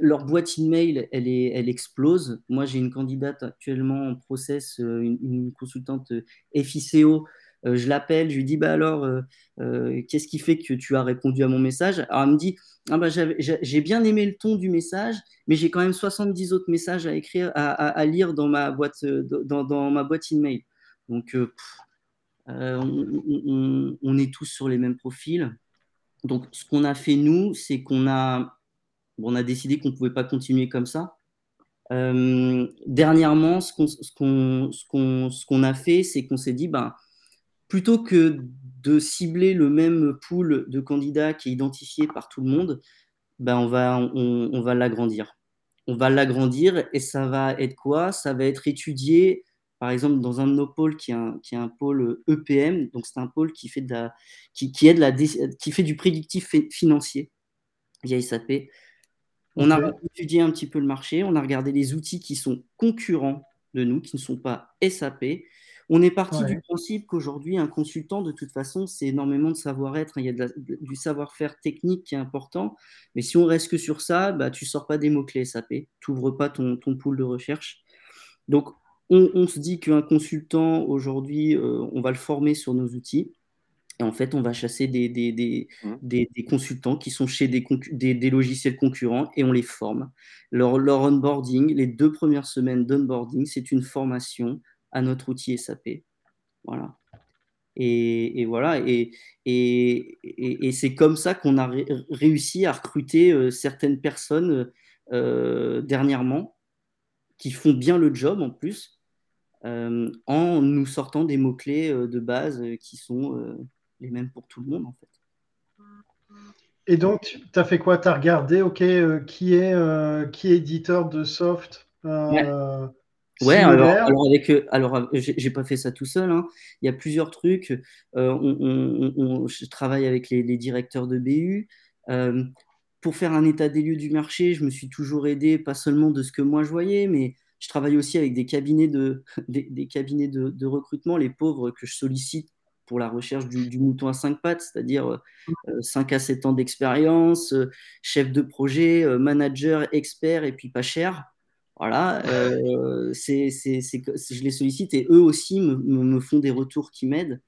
leur boîte email, elle, est, elle explose. Moi, j'ai une candidate actuellement en process, une, une consultante FICO euh, je l'appelle, je lui dis bah alors, euh, euh, qu'est-ce qui fait que tu as répondu à mon message? Alors elle me dit ah bah, j'ai bien aimé le ton du message, mais j'ai quand même 70 autres messages à écrire, à, lire dans ma boîte, dans, ma boîte email. Donc on, est tous sur les mêmes profils. Donc ce qu'on a fait nous, c'est qu'on a, on a décidé qu'on ne pouvait pas continuer comme ça. dernièrement, ce qu'on a fait, c'est qu'on s'est dit, ben, plutôt que de cibler le même pool de candidats qui est identifié par tout le monde, ben on va, on, va l'agrandir. On va l'agrandir et ça va être quoi? Ça va être étudié, par exemple, dans un de nos pôles qui est un, qui est un pôle EPM, donc c'est un pôle qui fait, de la, qui, qui, aide la, qui fait du prédictif financier via SAP. On a étudié un petit peu le marché, on a regardé les outils qui sont concurrents de nous, qui ne sont pas SAP, on est parti du principe qu'aujourd'hui, un consultant, de toute façon, c'est énormément de savoir-être. Il y a du savoir-faire technique qui est important. Mais si on reste que sur ça, bah, tu ne sors pas des mots-clés SAP. Tu n'ouvres pas ton, ton pool de recherche. Donc, on, se dit qu'un consultant, aujourd'hui, euh, on va le former sur nos outils. Et en fait, on va chasser des, des, des, mmh. consultants qui sont chez des, logiciels concurrents et on les forme. Leur, leur onboarding, les deux premières semaines d'onboarding, c'est une formation à notre outil SAP. Voilà. Et, voilà, et, et, c'est comme ça qu'on a réussi à recruter euh, certaines personnes euh, dernièrement qui font bien le job en plus, euh, en nous sortant des mots-clés de base qui sont les mêmes pour tout le monde en fait. Et donc, tu as fait quoi? Tu as regardé, OK, qui, est, qui est éditeur de soft Ouais, alors, avec, alors j'ai pas fait ça tout seul. Hein. Il y a plusieurs trucs. on, je travaille avec les, directeurs de BU. pour faire un état des lieux du marché, je me suis toujours aidé, pas seulement de ce que moi je voyais, mais je travaille aussi avec des cabinets de, des, cabinets de, recrutement, les pauvres que je sollicite pour la recherche du, mouton à cinq pattes, c'est-à-dire 5 à 7 ans d'expérience, chef de projet, manager, expert et puis pas cher. Voilà, c'est, je les sollicite et eux aussi me, font des retours qui m'aident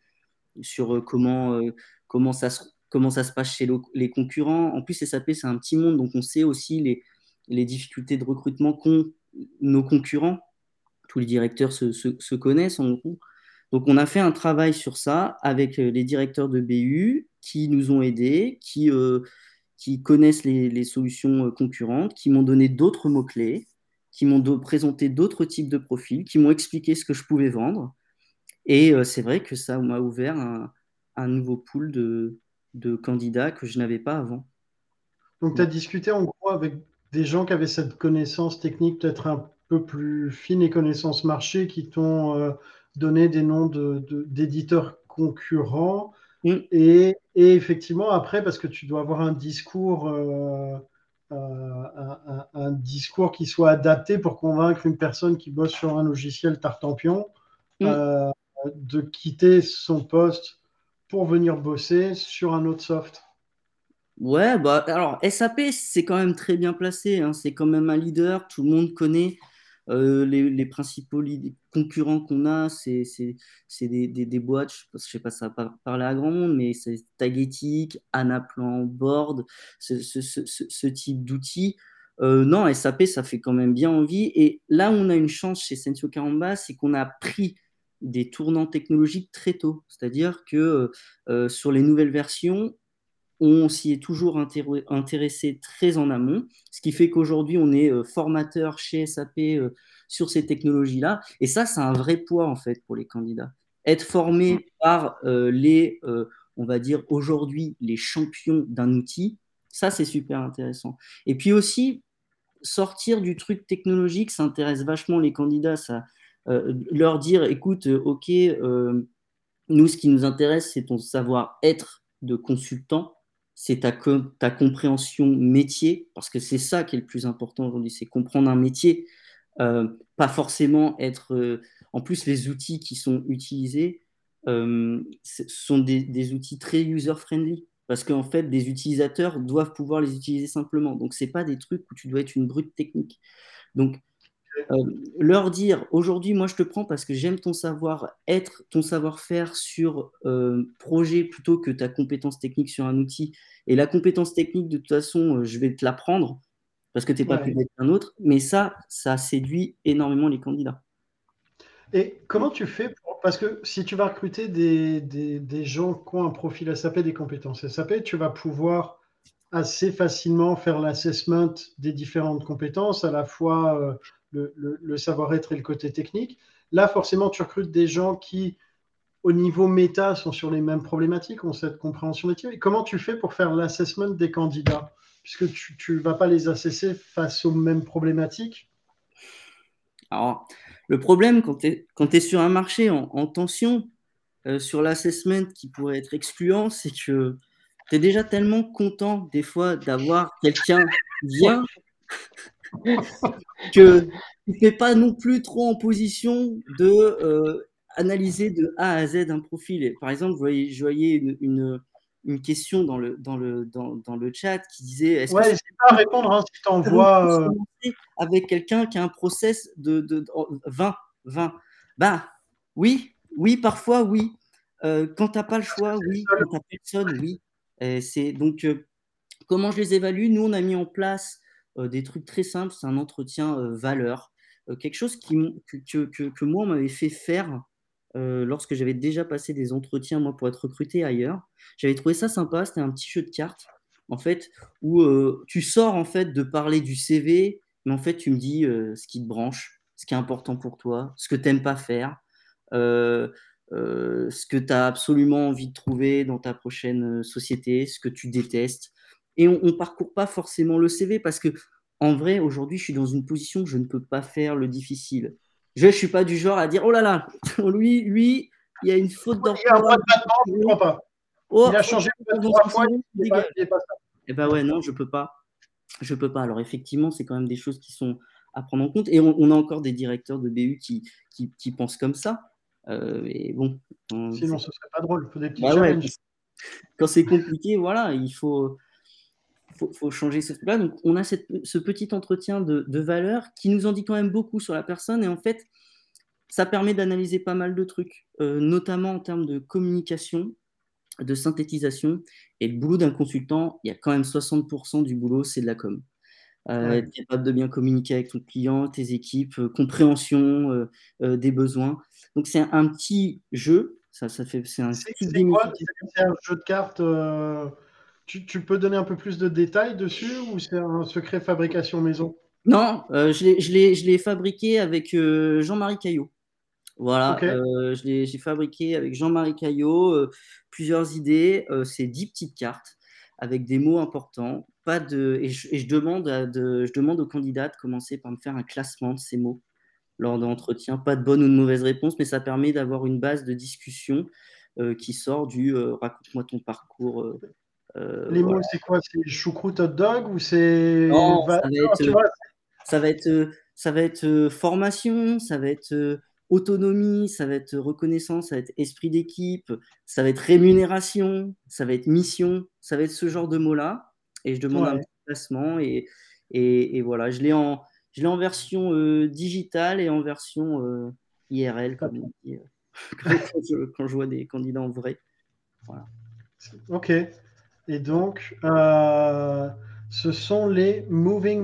sur comment, comment, ça se, comment ça se passe chez les concurrents. En plus, SAP, c'est un petit monde, donc on sait aussi les, les difficultés de recrutement qu'ont nos concurrents, tous les directeurs se, connaissent en gros. Donc on a fait un travail sur ça avec euh, les directeurs de BU qui nous ont aidés, qui, euh, connaissent les, solutions euh, concurrentes, qui m'ont donné d'autres mots-clés, qui m'ont présenté d'autres types de profils, qui m'ont expliqué ce que je pouvais vendre. Et c'est vrai que ça m'a ouvert un, nouveau pool de, de, candidats que je n'avais pas avant. Donc tu as discuté en gros avec des gens qui avaient cette connaissance technique peut-être un peu plus fine et connaissance marché qui t'ont euh, donné des noms d'éditeurs concurrents. Mm. Et, effectivement, après, parce que tu dois avoir un discours, euh, euh, un, discours qui soit adapté pour convaincre une personne qui bosse sur un logiciel Tartampion mm. de quitter son poste pour venir bosser sur un autre soft. Ouais, bah alors SAP, c'est quand même très bien placé. Hein. C'est quand même un leader. Tout le monde connaît euh, les, principaux concurrents qu'on a. C'est des, des, boîtes, je ne sais pas si ça va parler à grand monde, mais c'est Tagetic, Anaplan, Board, ce, type d'outils. Euh, non, SAP, ça fait quand même bien envie. Et là on a une chance chez Sensio Caramba, c'est qu'on a pris des tournants technologiques très tôt. C'est-à-dire que euh, sur les nouvelles versions, on s'y est toujours intéressé très en amont, ce qui fait qu'aujourd'hui, on est euh, formateur chez SAP euh, sur ces technologies-là. Et ça, c'est un vrai poids, en fait, pour les candidats. Être formé par euh, les, on va dire, aujourd'hui, les champions d'un outil, ça, c'est super intéressant. Et puis aussi, sortir du truc technologique, ça intéresse vachement les candidats, ça, leur dire, écoute, OK, nous, ce qui nous intéresse, c'est ton savoir-être de consultant c'est ta, ta, compréhension métier, parce que c'est ça qui est le plus important aujourd'hui, c'est comprendre un métier, euh, pas forcément être... Euh, en plus, les outils qui sont utilisés euh, sont des, outils très user-friendly, parce qu'en fait, des utilisateurs doivent pouvoir les utiliser simplement. Donc, ce pas des trucs où tu dois être une brute technique. Donc, euh, leur dire aujourd'hui, moi je te prends parce que j'aime ton savoir-être, ton savoir-faire sur euh, projet plutôt que ta compétence technique sur un outil. Et la compétence technique, de toute façon, euh, je vais te l'apprendre parce que tu n'es pas plus bête qu'un autre. Mais ça, ça séduit énormément les candidats. Et comment tu fais Parce que si tu vas recruter des, des, des, gens qui ont un profil SAP, des compétences SAP, tu vas pouvoir assez facilement faire l'assessment des différentes compétences, à la fois le, savoir-être et le côté technique. Là, forcément, tu recrutes des gens qui, au niveau méta, sont sur les mêmes problématiques, ont cette compréhension métier. Et comment tu fais pour faire l'assessment des candidats? Puisque tu ne vas pas les assesser face aux mêmes problématiques. Alors, le problème, quand tu es, sur un marché en, tension, euh, sur l'assessment qui pourrait être excluant, c'est que tu es déjà tellement content des fois d'avoir quelqu'un bien que tu ne fais pas non plus trop en position de euh, analyser de A à Z un profil. par exemple, vous voyez, je voyais une, une, question dans le, dans, le, dans, dans le chat qui disait est-ce ouais, que pas à répondre hein, si tu envoies euh, avec quelqu'un qui a un process de, de, 20 20 bah oui oui parfois oui. Euh, quand tu n'as pas le choix oui. quand tu n'as personne oui. C'est donc comment je les évalue? Nous on a mis en place euh, des trucs très simples, c'est un entretien euh, valeur, euh, quelque chose qui, que, que, moi, on m'avait fait faire lorsque j'avais déjà passé des entretiens, moi, pour être recruté ailleurs. J'avais trouvé ça sympa, c'était un petit jeu de cartes, en fait, où tu sors, en fait, de parler du CV, mais en fait, tu me dis ce qui te branche, ce qui est important pour toi, ce que tu n'aimes pas faire, ce que tu as absolument envie de trouver dans ta prochaine société, ce que tu détestes. Et on ne parcourt pas forcément le CV parce que, en vrai, aujourd'hui, je suis dans une position où je ne peux pas faire le difficile. Je ne suis pas du genre à dire, oh là là, lui, lui, il y a une faute d'orthographe. Il a pas. Oh, il a changé trois fois, il pas, ça. Eh ben ouais, non, je peux pas. Je peux pas. Alors effectivement, c'est quand même des choses qui sont à prendre en compte. Et on, a encore des directeurs de BU qui, qui, pensent comme ça. Euh, et bon. Sinon, ce serait pas drôle. Il faut des petits bah quand c'est compliqué, voilà, il faut, faut, changer ce truc-là. Donc, on a ce petit entretien de, de valeur qui nous en dit quand même beaucoup sur la personne. Et en fait, ça permet d'analyser pas mal de trucs, euh, notamment en termes de communication, de synthétisation. Et le boulot d'un consultant, il y a quand même 60% du boulot, c'est de la com. Euh, être capable de bien communiquer avec ton client, tes équipes, euh, compréhension des besoins. Donc c'est un, petit jeu. Ça, ça fait, c'est un, c'est, quoi c'est un jeu de cartes. Tu, peux donner un peu plus de détails dessus ou c'est un secret fabrication maison? Non, je, l'ai, fabriqué avec Jean-Marie Caillot. Voilà, euh, j'ai fabriqué avec Jean-Marie Caillot euh, plusieurs idées. Euh, c'est 10 petites cartes avec des mots importants. Pas de, et, je, demande à de, je demande aux candidats de commencer par me faire un classement de ces mots lors de l'entretien. Pas de bonne ou de mauvaise réponse, mais ça permet d'avoir une base de discussion qui sort du raconte-moi ton parcours. Les mots, c'est quoi? C'est choucroute hot dog ou c'est. ça va être, ça va être formation, ça va être autonomie, ça va être reconnaissance, ça va être esprit d'équipe, ça va être rémunération, ça va être mission, ça va être ce genre de mots-là. Et je demande un placement et, et, voilà, je l'ai en, je en version euh, digitale et en version euh, IRL, comme on dit, euh, quand, je, vois des candidats en vrai. Voilà. Ok. Et donc, ce sont les Moving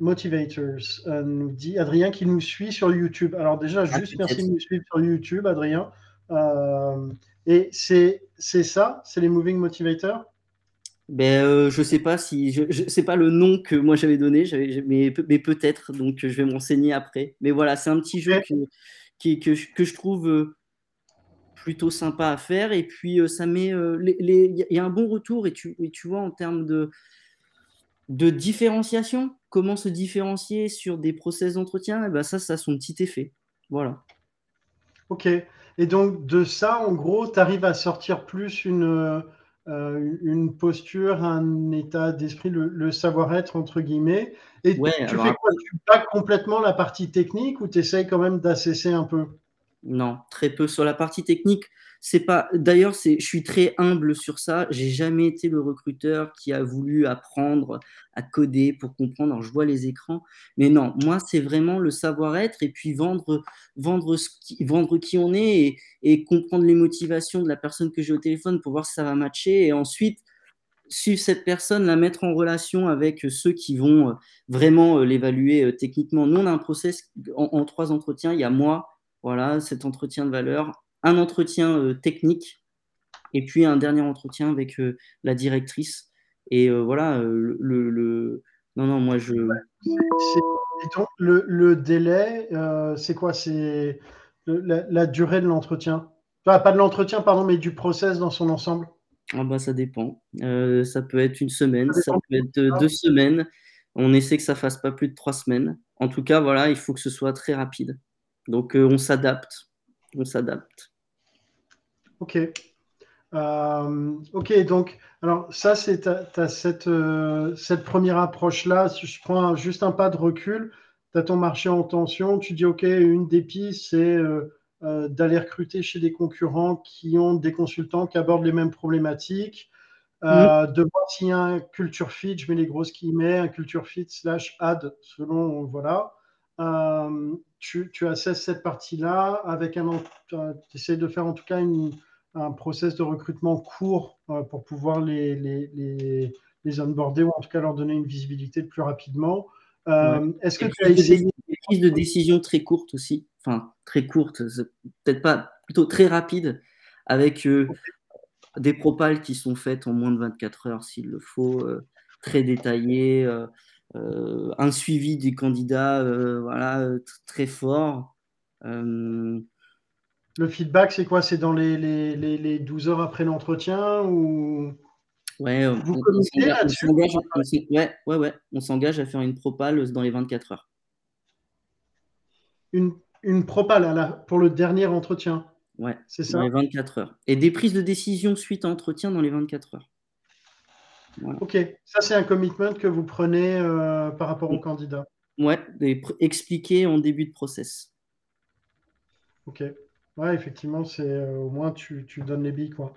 Motivators, euh, nous dit Adrien qui nous suit sur YouTube. Alors déjà, ah, juste merci de nous suivre sur YouTube, Adrien. Euh, et c'est ça, c'est les Moving Motivators? Ben, euh, je sais pas si je, je sais pas le nom que moi j'avais donné, mais, mais peut-être. Donc je vais m'enseigner après. Mais voilà, c'est un petit jeu que, qui, que, que, je trouve plutôt sympa à faire. Et puis ça met, il y a un bon retour et tu, et tu vois en termes de de différenciation, comment se différencier sur des process d'entretien, eh ben ça, ça a son petit effet. Voilà. Ok. Et donc, de ça, en gros, tu arrives à sortir plus une, euh, une posture, un état d'esprit, le, savoir-être, entre guillemets. Et tu fais quoi? Tu plaques complètement la partie technique ou tu essayes quand même d'assesser un peu? Non, très peu. Sur la partie technique, c'est pas. D'ailleurs, c'est. Je suis très humble sur ça. J'ai jamais été le recruteur qui a voulu apprendre à coder pour comprendre. Alors, je vois les écrans, mais non. Moi, c'est vraiment le savoir-être et puis vendre, vendre, qui on est et, comprendre les motivations de la personne que j'ai au téléphone pour voir si ça va matcher et ensuite suivre cette personne, la mettre en relation avec ceux qui vont euh, vraiment euh, l'évaluer euh, techniquement. Nous, on a un process en, en trois entretiens. Il y a moi, voilà, cet entretien de valeur, un entretien euh, technique et puis un dernier entretien avec euh, la directrice. Et euh, voilà, le, Non, non, moi je. le, le, délai, c'est quoi? C'est la, durée de l'entretien? Pas de l'entretien, pardon, mais du process dans son ensemble? Ah bah, Ça dépend. ça peut être une semaine, ça, peut être deux semaines. On essaie que ça fasse pas plus de trois semaines. En tout cas, voilà, il faut que ce soit très rapide. Donc, on s'adapte. On s'adapte. Ok. Euh, ok, donc, alors ça, c'est as cette, euh, cette première approche-là. Si je prends juste un pas de recul, tu as ton marché en tension, tu dis, ok, une des pistes, c'est euh, d'aller recruter chez des concurrents qui ont des consultants qui abordent les mêmes problématiques, mm. de voir s'il y a un culture fit, je mets les grosses guillemets, un culture fit slash ad, selon, voilà. Tu, tu assesses cette partie-là avec un, tu essaies de faire en tout cas une un process de recrutement court euh, pour pouvoir les, les, les, les, onboarder ou en tout cas leur donner une visibilité plus rapidement. Euh, est-ce que tu as essayé des prises de décision très courtes aussi, enfin très courtes, peut-être pas, plutôt très rapides, avec euh, des propales qui sont faites en moins de 24 heures s'il le faut, très détaillées, un suivi des candidats, voilà, très fort. Le feedback, c'est quoi? C'est dans les, les, les, 12 heures après l'entretien ou... Ouais, Vous on, s'engage- ouais, ouais, ouais, on s'engage à faire une propale dans les 24 heures. une, une propale à la- pour le dernier entretien, Ouais, c'est dans ça? les 24 heures. Et des prises de décision suite à entretien dans les 24 heures. Ok, ça c'est un commitment que vous prenez euh, par rapport au candidat. Ouais, et expliquer en début de process. Ok, ouais, effectivement, c'est euh, au moins tu, tu donnes les billes, quoi.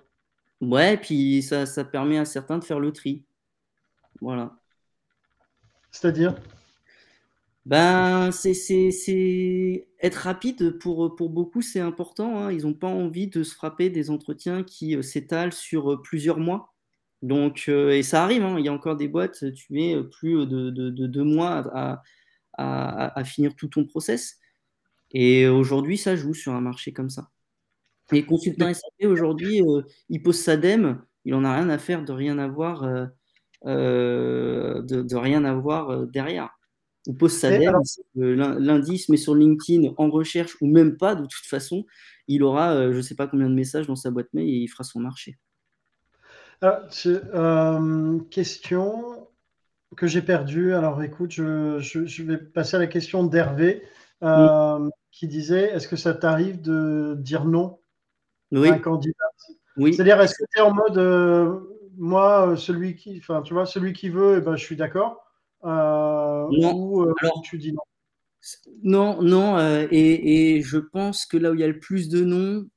Ouais, puis ça, ça permet à certains de faire le tri. Voilà. C'est-à-dire? Ben, c'est, c'est, c'est... Être rapide pour, pour beaucoup, c'est important. hein. Ils n'ont pas envie de se frapper des entretiens qui euh, s'étalent sur plusieurs mois. Donc, euh, et ça arrive, hein. il y a encore des boîtes, tu mets euh, plus de, de, de deux mois à, à, à- à finir tout ton process. Et aujourd'hui, ça joue sur un marché comme ça. Les consultants SAP, aujourd'hui, euh, ils posent sa DEM, il en a rien à faire de rien avoir, euh, euh, de, de rien avoir euh, derrière. Il pose sa DEM, euh, l'indice, mais sur LinkedIn, en recherche, ou même pas, de toute façon, il aura euh, je ne sais pas combien de messages dans sa boîte mail et il fera son marché. C'est, euh, question que j'ai perdue. Alors écoute, je, je- je vais passer à la question d'Hervé euh, qui disait est-ce que ça t'arrive de dire non à un candidat? Oui, C'est-à-dire, est-ce que tu es en mode euh, moi, euh, celui qui, enfin, tu vois, celui qui veut, eh ben, je suis d'accord euh, Non. Ou euh, Alors- tu dis non? Non, non, euh, et, et je pense que là où il y a le plus de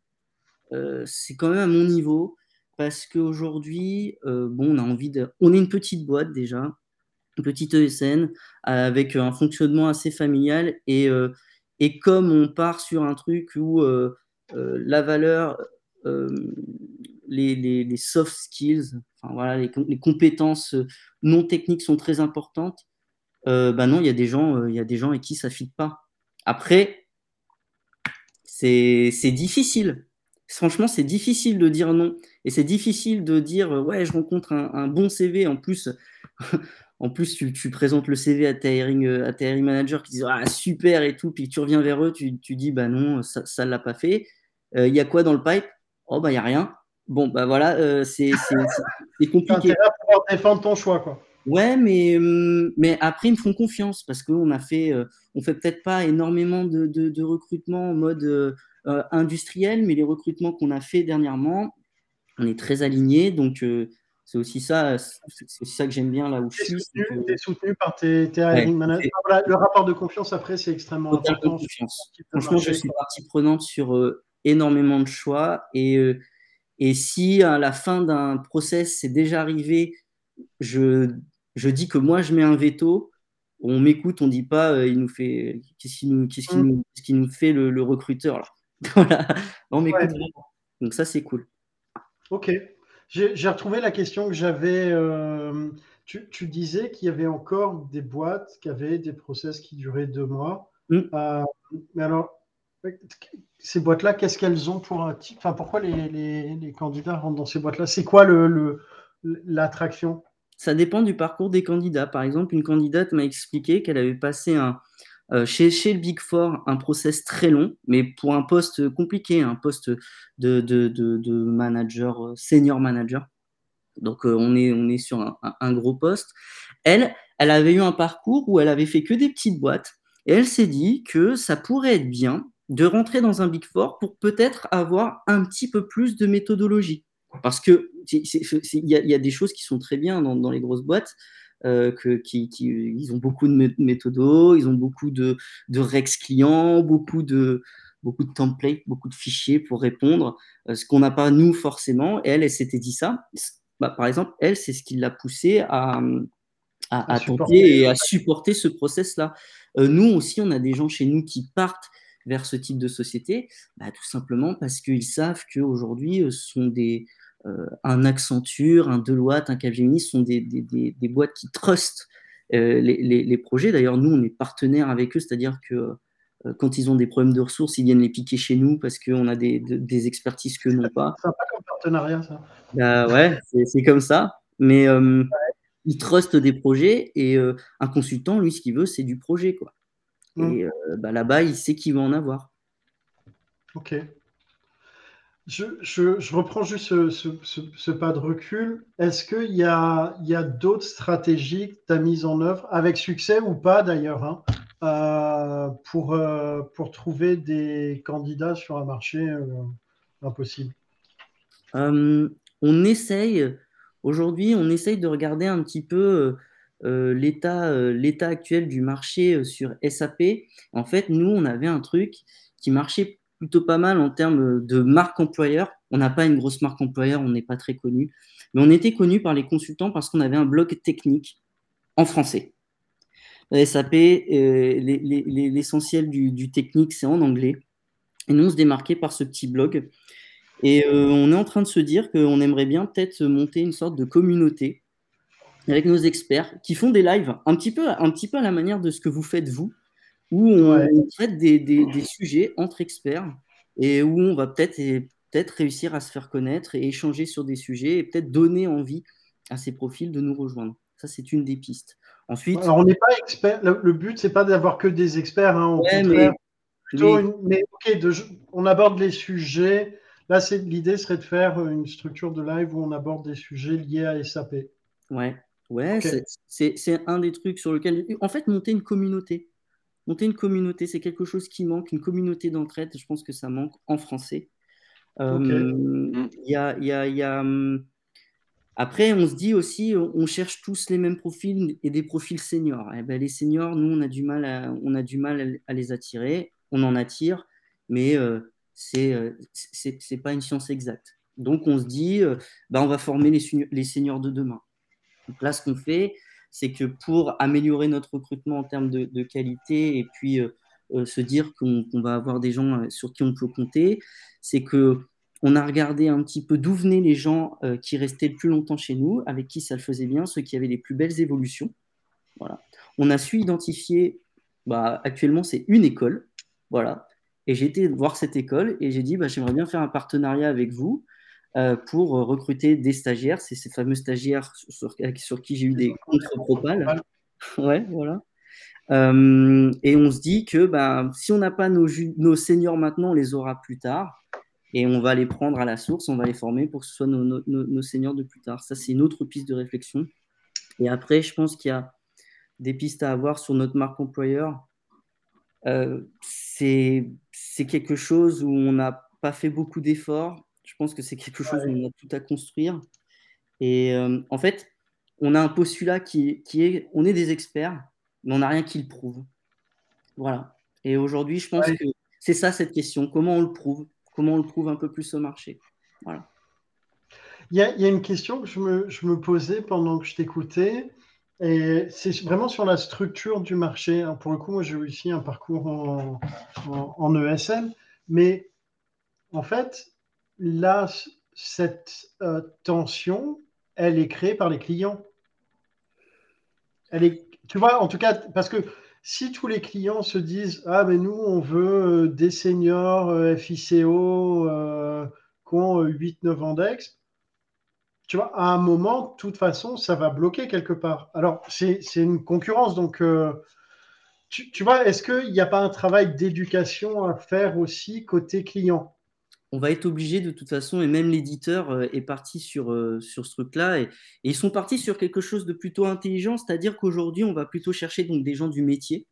euh, c'est quand même à mon niveau, parce qu'aujourd'hui, euh, bon, on a envie de... On est une petite boîte déjà, une petite ESN, avec un fonctionnement assez familial, et, euh, et comme on part sur un truc où euh, euh, la valeur, euh, les, soft skills, enfin voilà, les, com- les compétences non techniques sont très importantes, euh, bah non, il y a des gens, euh, il y a des gens avec qui ça ne fit pas. Après, c'est difficile. Franchement, c'est difficile de dire non. Et c'est difficile de dire, euh, ouais, je rencontre un, un bon CV. En plus, en plus tu, tu présentes le CV à ta hiring, euh, à ta hiring manager qui dit, ah, super et tout. Puis tu reviens vers eux, tu, tu dis, bah non, ça ne l'a pas fait. Euh, Il y a quoi dans le pipe? Oh, bah, il n'y a rien. Bon, bah voilà, euh, c'est Tu compliqué. à pouvoir défendre ton choix, quoi. Ouais, mais, hum, mais après, ils me font confiance parce qu'on a fait, euh, on fait peut-être pas énormément de, de, de recrutement en mode euh, euh, industriel, mais les recrutements qu'on a fait dernièrement, on est très alignés. Donc, euh, c'est aussi ça, c'est ça que j'aime bien là où je Tu es suis. soutenu, que- t'es soutenu par tes, tes hiring managers. c'est- Voilà, le rapport de confiance, après, c'est extrêmement de important. confiance. Franchement, je suis partie prenante sur euh, énormément de choix. Et, euh, et si à la fin d'un process, c'est déjà arrivé, je, je dis que moi, je mets un veto. On m'écoute, on dit pas, euh, il nous fait, qu'est-ce qu'il nous, qu'est-ce qu'il Mm. nous, nous fait le, le recruteur là Voilà. On m'écoute Ouais. Donc ça, c'est cool. Ok. J'ai retrouvé la question que j'avais. euh, tu, tu disais qu'il y avait encore des boîtes qui avaient des process qui duraient deux mois. Mm. Euh, mais alors, ces boîtes-là, qu'est-ce qu'elles ont pour un type Enfin, pourquoi les, les- les candidats rentrent dans ces boîtes-là? C'est quoi le, le- l'attraction? Ça dépend du parcours des candidats. Par exemple, une candidate m'a expliqué qu'elle avait passé un, euh, chez, le Big Four un process très long, mais pour un poste compliqué, un poste de, manager, euh, senior manager. Donc euh, on, est, on est sur un, gros poste. Elle, elle avait eu un parcours où elle avait fait que des petites boîtes et elle s'est dit que ça pourrait être bien de rentrer dans un Big Four pour peut-être avoir un petit peu plus de méthodologie. Parce que il y, a- des choses qui sont très bien dans les grosses boîtes, euh, que, qui, qui- ils ont beaucoup de mé- méthodos, ils ont beaucoup de, de rex clients, beaucoup de, beaucoup de templates, beaucoup de fichiers pour répondre, euh, ce qu'on n'a pas nous forcément. Et elle, elle s'était dit ça. Bah, par exemple, elle, c'est ce qui l'a poussée à, à, À à supporter. tenter et à supporter ce process-là. Euh, nous aussi, on a des gens chez nous qui partent vers ce type de société, bah, tout simplement parce qu'ils savent qu'aujourd'hui, euh, ce sont des, un Accenture, un Deloitte, un Capgemini, sont des, des, des, des boîtes qui trustent euh, les, les, les projets. D'ailleurs, nous, on est partenaires avec eux, c'est-à-dire que euh, quand ils ont des problèmes de ressources, ils viennent les piquer chez nous parce qu'on a des, de- des expertises qu'eux n'ont pas. Sympa comme partenariat, ça. Bah ouais, c'est c'est comme ça. Mais euh, ils trustent des projets et euh, un consultant, lui, ce qu'il veut, c'est du projet. Quoi. Mm. Et euh, bah, là-bas, il sait qu'il va en avoir. Ok. Je, reprends juste ce, pas de recul. Est-ce qu'il y a, d'autres stratégies que tu as mises en œuvre, avec succès ou pas d'ailleurs, hein, euh, pour, euh, pour trouver des candidats sur un marché euh, impossible? On essaye, aujourd'hui, on essaye de regarder un petit peu l'état l'état actuel du marché sur SAP. En fait, nous, on avait un truc qui marchait plutôt pas mal en termes de marque employeur. On n'a pas une grosse marque employeur, on n'est pas très connu, mais on était connu par les consultants parce qu'on avait un blog technique en français. SAP, euh, l'essentiel du, technique, c'est en anglais. Et nous, on se démarquait par ce petit blog. Et euh, on est en train de se dire qu'on aimerait bien peut-être monter une sorte de communauté avec nos experts qui font des lives un petit peu, un petit peu à la manière de ce que vous faites vous, où on, traite des, sujets entre experts et où on va peut-être peut réussir à se faire connaître et échanger sur des sujets et peut-être donner envie à ces profils de nous rejoindre. Ça, c'est une des pistes. Ensuite, Alors, on n'est pas expert. Le, but, c'est pas d'avoir que des experts. Hein, mais, ok, on aborde les sujets. Là, l'idée serait de faire une structure de live où on aborde des sujets liés à SAP. Ouais, ouais, c'est un des trucs sur lequel, en fait, monter une communauté. Monter une communauté, c'est quelque chose qui manque, une communauté d'entraide, je pense que ça manque en français. Y a, y a, y a, après, on se dit aussi, on cherche tous les mêmes profils et des profils seniors. Eh ben, les seniors, nous, on a du mal à, on a du mal à les attirer. On en attire, mais euh, c'est euh, c'est pas une science exacte. Donc, on se dit, euh, ben, on va former les, les seniors de demain. Donc là, ce qu'on fait, c'est que pour améliorer notre recrutement en termes de, qualité et puis euh, euh, se dire qu'on va avoir des gens euh, sur qui on peut compter, c'est que on a regardé un petit peu d'où venaient les gens qui restaient le plus longtemps chez nous, avec qui ça le faisait bien, ceux qui avaient les plus belles évolutions. Voilà. On a su identifier, bah, actuellement c'est une école, voilà. Et j'ai été voir cette école et j'ai dit, bah, j'aimerais bien faire un partenariat avec vous. Euh, pour recruter des stagiaires. C'est ces fameux stagiaires sur, qui j'ai eu des contre-propales. ouais, voilà. Euh, et on se dit que bah, si on n'a pas nos, nos, seniors maintenant, on les aura plus tard. Et on va les prendre à la source, on va les former pour que ce soit nos, nos, seniors de plus tard. Ça, c'est une autre piste de réflexion. Et après, je pense qu'il y a des pistes à avoir sur notre marque employeur. Euh, c'est quelque chose où on n'a pas fait beaucoup d'efforts. Je pense que c'est quelque chose où on a tout à construire. Et euh, en fait, on a un postulat qui, qui, est on est des experts, mais on n'a rien qui le prouve. Voilà. Et aujourd'hui, je pense que c'est ça cette question. Comment on le prouve? Comment on le prouve un peu plus au marché? Voilà. Il y, a, il y a une question que je me, je me, posais pendant que je t'écoutais. Et c'est vraiment sur la structure du marché. Hein. Pour le coup, moi, j'ai aussi un parcours en, en, en ESL. Mais en fait, là, cette euh, tension, elle est créée par les clients. Elle est, tu vois, en tout cas, parce que si tous les clients se disent Ah, mais nous, on veut euh, des seniors euh, FICO qui ont 8-9 ans d'ex, tu vois, à un moment, de toute façon, ça va bloquer quelque part. Alors, c'est une concurrence, donc. Tu, tu, vois, est-ce qu'il n'y a pas un travail d'éducation à faire aussi côté client? On va être obligé de toute façon, et même l'éditeur euh, est parti sur, euh, sur ce truc-là, et, ils sont partis sur quelque chose de plutôt intelligent, c'est-à-dire qu'aujourd'hui, on va plutôt chercher donc, des gens du métier.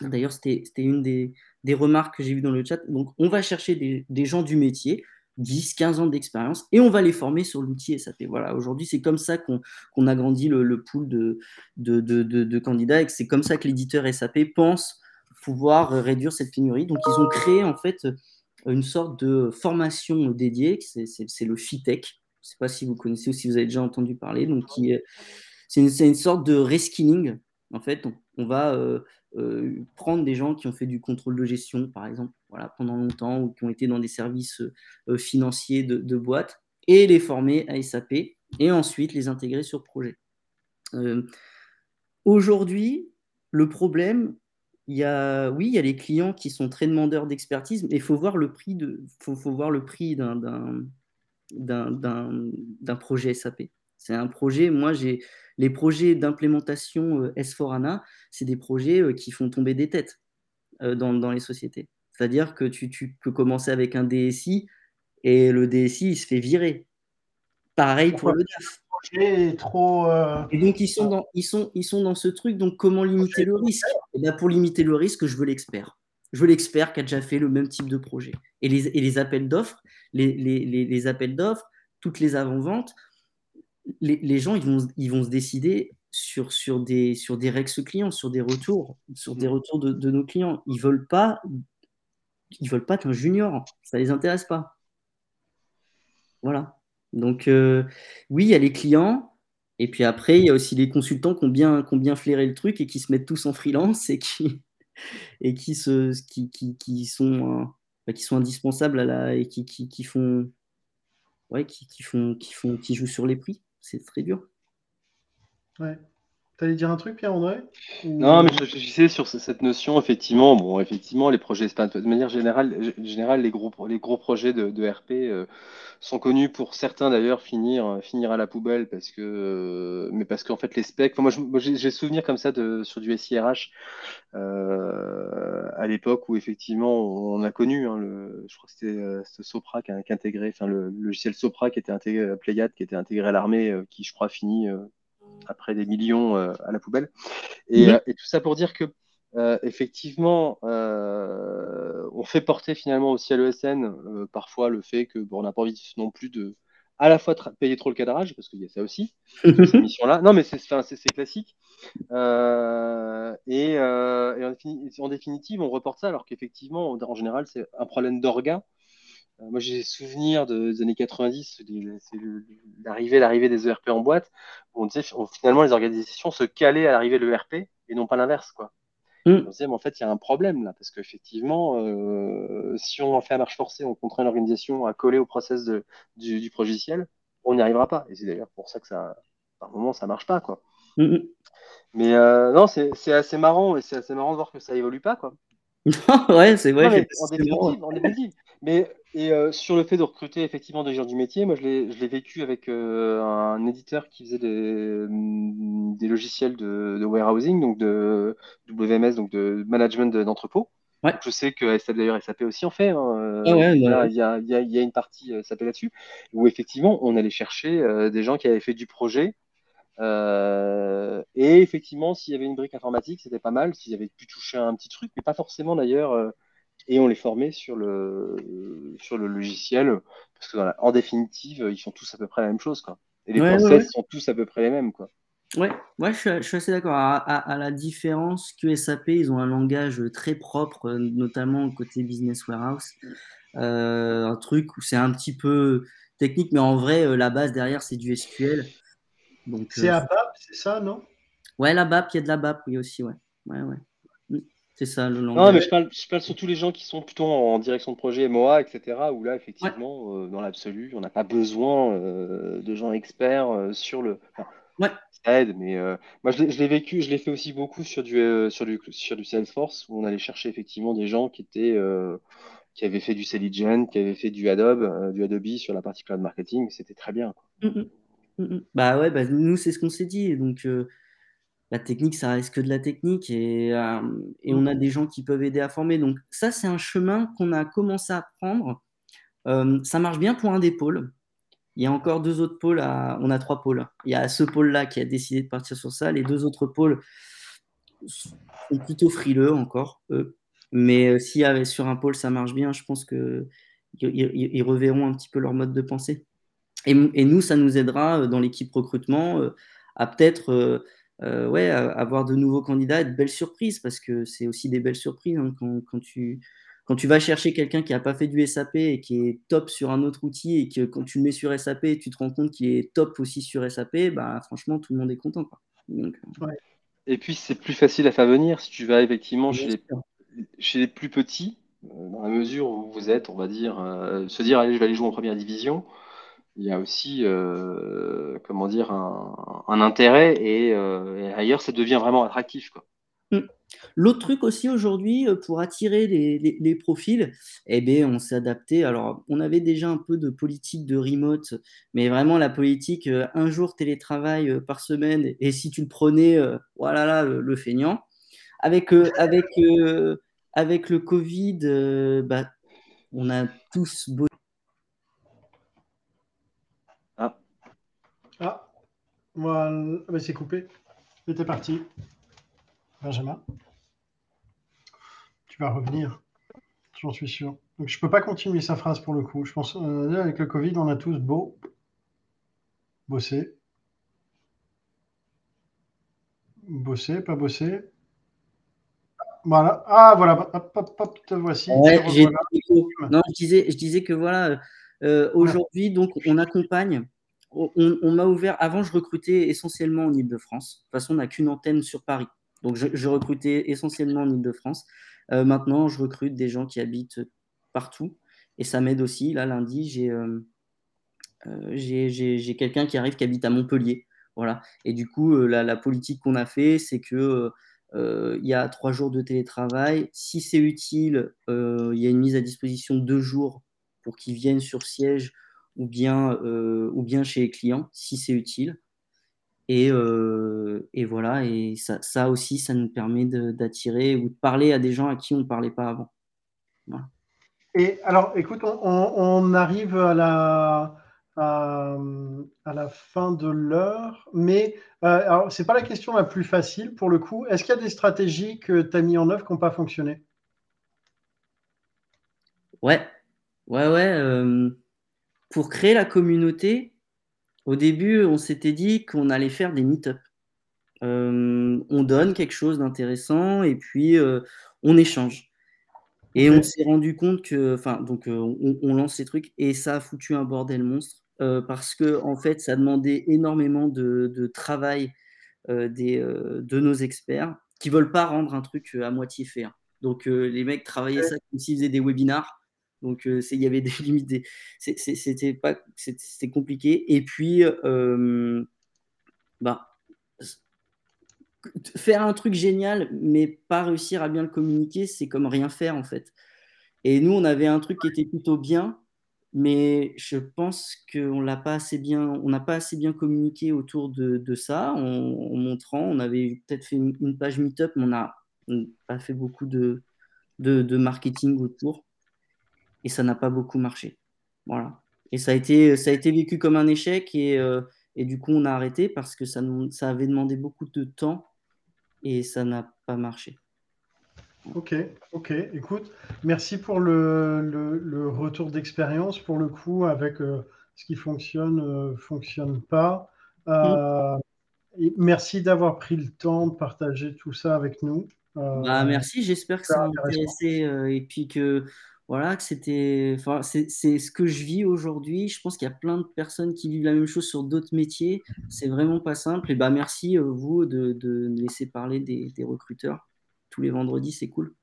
D'ailleurs, c'était une des, remarques que j'ai vues dans le chat. Donc, on va chercher des, gens du métier, 10, 15 ans d'expérience, et on va les former sur l'outil SAP. Voilà, aujourd'hui, c'est comme ça qu'on a grandi le, pool de, de, de candidats, et c'est comme ça que l'éditeur SAP pense pouvoir réduire cette pénurie. Donc, ils ont créé, en fait, une sorte de formation dédiée, c'est le FITEC. Je ne sais pas si vous connaissez ou si vous avez déjà entendu parler. Donc, c'est une, sorte de reskilling. En fait, on, va euh, euh, prendre des gens qui ont fait du contrôle de gestion, par exemple, voilà, pendant longtemps, ou qui ont été dans des services euh, financiers de, de boîtes, et les former à SAP, et ensuite les intégrer sur projet. Aujourd'hui, le problème, il y a, oui, il y a les clients qui sont très demandeurs d'expertise, mais il faut voir le prix de, faut, faut voir le prix d'un, d'un, projet SAP. C'est un projet, moi j'ai les projets d'implémentation euh, S4ANA, c'est des projets euh, qui font tomber des têtes euh, dans, dans les sociétés. C'est-à-dire que tu, tu, peux commencer avec un DSI et le DSI il se fait virer. Pareil pour le DAF. Trop. Euh, et donc ils sont dans ils sont ils sont dans ce truc. Donc comment limiter le risque et eh pour limiter le risque, je veux l'expert. Je veux l'expert qui a déjà fait le même type de projet. Et les, et les appels d'offres, les, les, les, appels d'offres, toutes les avant-ventes, les, gens ils vont, ils vont se décider sur, sur, des, sur des rex clients, sur des retours, sur des retours de, de nos clients. Ils veulent pas ils veulent pas qu'un junior, ça les intéresse pas. Voilà. Donc euh, oui, il y a les clients, et puis après, il y a aussi les consultants qui ont bien, flairé le truc et qui se mettent tous en freelance et qui, et qui, se, qui, qui, bah, sont indispensables à et qui, qui, font, qui, qui jouent sur les prix. C'est très dur. Ouais. T'allais dire un truc, Pierre-André? Non, mais je réfléchissais sur cette notion, effectivement. Bon, effectivement, les projets, de manière générale, générale les, gros, les gros projets de, RP euh, sont connus pour certains d'ailleurs finir, finir à la poubelle parce que, euh, mais parce qu'en fait, les specs. moi, j'ai souvenir comme ça sur du SIRH euh, à l'époque où effectivement on a connu, hein, le, je crois que c'était ce Sopra qui, a, intégré, enfin le, logiciel Sopra qui était intégré, Playad qui était intégré à l'armée, qui je crois finit après des millions euh, à la poubelle. Euh, et, tout ça pour dire que euh, effectivement, on fait porter finalement aussi à l'ESN parfois le fait que bon, on n'a pas envie non plus de à la fois payer trop le cadrage, parce qu'il y a ça aussi, cette mission-là. Non, mais c'est classique. et, et en, définitive, on reporte ça alors qu'effectivement, en général, c'est un problème d'orga euh, moi, j'ai souvenir de, des années 90, c'est l'arrivée, l'arrivée des ERP en boîte. Où on disait finalement les organisations se calaient à l'arrivée de l'ERP et non pas l'inverse, quoi. Mm. On disait, mais en fait, il y a un problème là, parce qu'effectivement, euh, si on en fait à marche forcée, on contraint l'organisation à coller au process de, du, du logiciel, on n'y arrivera pas. Et c'est d'ailleurs pour ça que ça, par moment, ça marche pas, quoi. Mm, mm. Mais euh, non, c'est assez marrant et c'est assez marrant de voir que ça évolue pas, quoi. ouais, c'est vrai. Mais et euh, sur le fait de recruter effectivement des gens du métier, moi je l'ai vécu avec euh, un éditeur qui faisait des, mm, des logiciels de, de, warehousing, donc de WMS, donc de management d'entrepôt. Ouais. Je sais que d'ailleurs SAP aussi en fait. Hein. Ah il, y a, il, y a, il, y a, une partie euh, SAP là-dessus, où effectivement on allait chercher des gens qui avaient fait du projet. et effectivement, s'il y avait une brique informatique, c'était pas mal. S'ils avaient pu toucher un petit truc, mais pas forcément d'ailleurs et on les formait sur le, sur le logiciel, parce que en définitive, ils font tous à peu près la même chose. Quoi. Et les process sont tous à peu près les mêmes. Quoi. Ouais, ouais je, suis, assez d'accord. À, la différence que SAP, ils ont un langage très propre, notamment côté Business Warehouse. Euh, un truc où c'est un petit peu technique, mais en vrai, euh, la base derrière, c'est du SQL. C'est euh, ABAP, c'est ça, non? Ouais, la BAP, il y a de la BAP, oui, aussi, ouais. ouais, ouais. C'est ça le langage. Non, mais je parle, je parle surtout les gens qui sont plutôt en direction de projet MOA, etc. Où là, effectivement, euh, dans l'absolu, on n'a pas besoin euh, de gens experts euh, sur le. ouais. Ça aide, mais moi, je l'ai vécu, je l'ai fait aussi beaucoup sur du, sur, du, sur du Salesforce, où on allait chercher effectivement des gens qui étaient. qui avaient fait du Selligent, qui avaient fait du Adobe, du Adobe sur la partie cloud marketing, c'était très bien. Quoi. Mm, mm. Mm, bah ouais, bah, nous c'est ce qu'on s'est dit. Donc la technique, ça reste que de la technique et, euh, et, on a mmh. des gens qui peuvent aider à former. Donc ça, c'est un chemin qu'on a commencé à prendre. Euh, ça marche bien pour un des pôles. Il y a encore deux autres pôles. À... On a trois pôles. Il y a ce pôle-là qui a décidé de partir sur ça. Les deux autres pôles sont plutôt frileux encore, eux. Mais euh, si sur un pôle ça marche bien, je pense qu'ils ils reverront un petit peu leur mode de pensée. Et, et nous, ça nous aidera dans l'équipe recrutement à peut-être euh, ouais, avoir de nouveaux candidats, de belles surprises, parce que c'est aussi des belles surprises hein, quand, quand, tu, quand tu vas chercher quelqu'un qui n'a pas fait du SAP et qui est top sur un autre outil, et que quand tu le mets sur SAP, tu te rends compte qu'il est top aussi sur SAP, bah, franchement, tout le monde est content. Quoi. Donc, euh, Et puis, c'est plus facile à faire venir si tu vas effectivement chez les, chez les, plus petits, euh, dans la mesure où vous êtes, on va dire, se dire, allez, je vais aller jouer en première division il y a aussi euh, comment dire un, un intérêt euh, et, ailleurs, ça devient vraiment attractif. Quoi. Mm. L'autre truc aussi aujourd'hui euh, pour attirer les, profils, eh bien, on s'est adapté. Alors, on avait déjà un peu de politique de remote, mais vraiment la politique euh, un jour télétravail par semaine, et si tu le prenais, voilà le, feignant. Avec, avec, avec le Covid, bah, on a tous beau. Ah. Ah voilà, ah, c'est coupé. C'était parti. Benjamin. Tu vas revenir, j'en suis sûr. Donc je peux pas continuer sa phrase pour le coup. Je pense euh, avec le Covid, on a tous beau bosser. Bosser, pas bosser. Voilà. Ah, voilà. Hop, hop, hop, te voici. Non, je disais, je disais que voilà, euh, aujourd'hui, donc, on accompagne. On, m'a ouvert. Avant, je recrutais essentiellement en Ile-de-France. De toute façon, on n'a qu'une antenne sur Paris. Donc, je, recrutais essentiellement en Ile-de-France. Euh, maintenant, je recrute des gens qui habitent partout. Et ça m'aide aussi. Là, lundi, j'ai euh, j'ai quelqu'un qui arrive qui habite à Montpellier. Voilà. Et du coup, la, la politique qu'on a fait, c'est que il y a trois jours de télétravail. Si c'est utile, il y a une mise à disposition de deux jours pour qu'ils viennent sur siège ou bien, ou bien chez les clients, si c'est utile. Et, et, voilà, et ça, ça, aussi, ça nous permet d'attirer ou de parler à des gens à qui on ne parlait pas avant. Et alors, écoute, on, on arrive à la, à, la fin de l'heure. Mais euh, ce n'est pas la question la plus facile pour le coup. Est-ce qu'il y a des stratégies que tu as mis en œuvre qui n'ont pas fonctionné? Ouais, ouais, ouais. Euh, pour créer la communauté, au début, on s'était dit qu'on allait faire des meet-up. Euh, on donne quelque chose d'intéressant et puis on échange. Et on s'est rendu compte que, enfin, donc on, on, lance ces trucs et ça a foutu un bordel monstre. Euh, parce que en fait, ça demandait énormément de, travail euh, des, euh, de nos experts qui veulent pas rendre un truc à moitié fait. Hein. Donc les mecs travaillaient ça comme s'ils faisaient des webinars. Donc il y avait des limites, c'était pas, compliqué. Et puis, bah, faire un truc génial, mais pas réussir à bien le communiquer, c'est comme rien faire en fait. Et nous, on avait un truc qui était plutôt bien, mais je pense qu'on pas assez bien, on n'a pas assez bien communiqué autour de, ça, en, montrant, on avait peut-être fait une, page Meetup, mais on n'a pas fait beaucoup de, de, marketing autour, et ça n'a pas beaucoup marché. Voilà. Et ça a été, ça a été vécu comme un échec, et, euh, et du coup on a arrêté parce que ça, ça avait demandé beaucoup de temps, et ça n'a pas marché. Ok, ok. Écoute, merci pour le, retour d'expérience. Pour le coup, avec euh, ce qui fonctionne, euh, fonctionne pas. Euh, merci d'avoir pris le temps de partager tout ça avec nous. Bah, merci, j'espère que ça a intéressé et puis que voilà, que c'était. Enfin, c'est ce que je vis aujourd'hui. Je pense qu'il y a plein de personnes qui vivent la même chose sur d'autres métiers. C'est vraiment pas simple. Et bah merci vous de, de laisser parler des, des recruteurs tous les vendredis, c'est cool.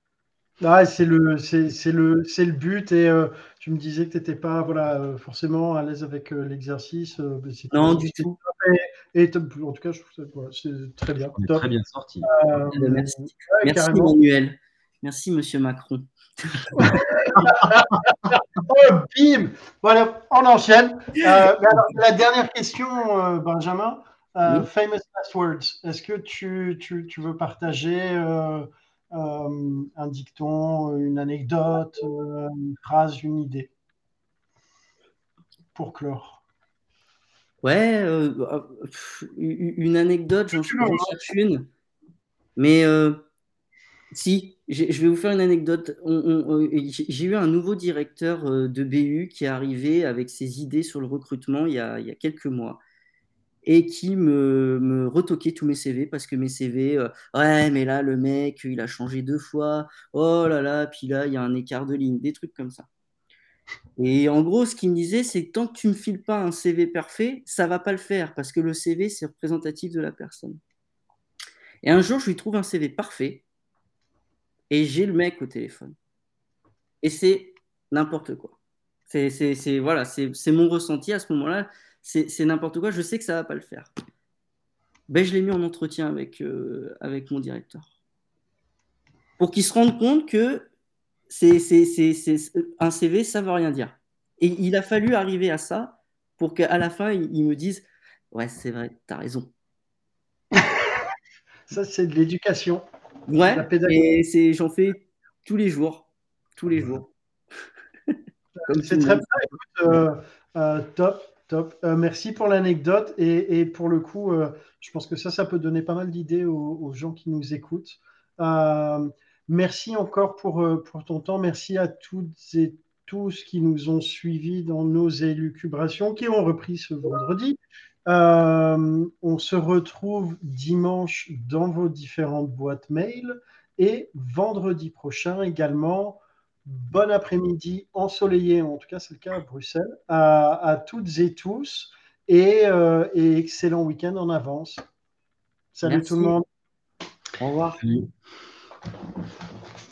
Ah, c'est le, c'est, le, c'est le but et euh, tu me disais que tu n'étais pas voilà, euh, forcément à l'aise avec euh, l'exercice. non, du tout. Et, en tout cas, je trouve que c'est très bien. Très bien sorti. merci, merci Emmanuel. Merci, monsieur Macron. oh, bim Voilà, on enchaîne. la dernière question, Benjamin. Famous last words. Est-ce que tu, tu, tu veux partager euh, un dicton, une anecdote, euh, une phrase, une idée pour clore? Ouais, euh, une anecdote, j'en cherche une. Mais si, je vais vous faire une anecdote. J'ai eu un nouveau directeur de BU qui est arrivé avec ses idées sur le recrutement il y a, quelques mois et qui me, retoquait tous mes CV parce que mes CV, euh, ouais, mais là, le mec, il a changé deux fois, oh là là, puis là, il y a un écart de ligne, des trucs comme ça. Et en gros, ce qu'il me disait, c'est tant que tu ne me files pas un CV parfait, ça va pas le faire parce que le CV, c'est représentatif de la personne. Et un jour, je lui trouve un CV parfait et j'ai le mec au téléphone. Et c'est n'importe quoi. C'est voilà, c'est mon ressenti à ce moment-là c'est n'importe quoi, je sais que ça va pas le faire. Ben, je l'ai mis en entretien avec, euh, avec mon directeur. Pour qu'il se rende compte que c'est un CV, ça ne veut rien dire. Et il a fallu arriver à ça pour qu'à la fin, il, me dise Ouais, c'est vrai, tu as raison. ça, c'est de l'éducation. Ouais, et j'en fais tous les jours. Tous les jours. c'est très bien. Euh, euh, top. top. merci pour l'anecdote et, pour le coup, je pense que ça, ça peut donner pas mal d'idées aux, gens qui nous écoutent. merci encore pour, pour ton temps. Merci à toutes et tous qui nous ont suivis dans nos élucubrations, qui ont repris ce vendredi. Euh, on se retrouve dimanche dans vos différentes boîtes mail et vendredi prochain également. Bon après-midi ensoleillé, en tout cas c'est le cas à Bruxelles, à, toutes et tous euh, et, excellent week-end en avance. Salut tout le monde. Au revoir.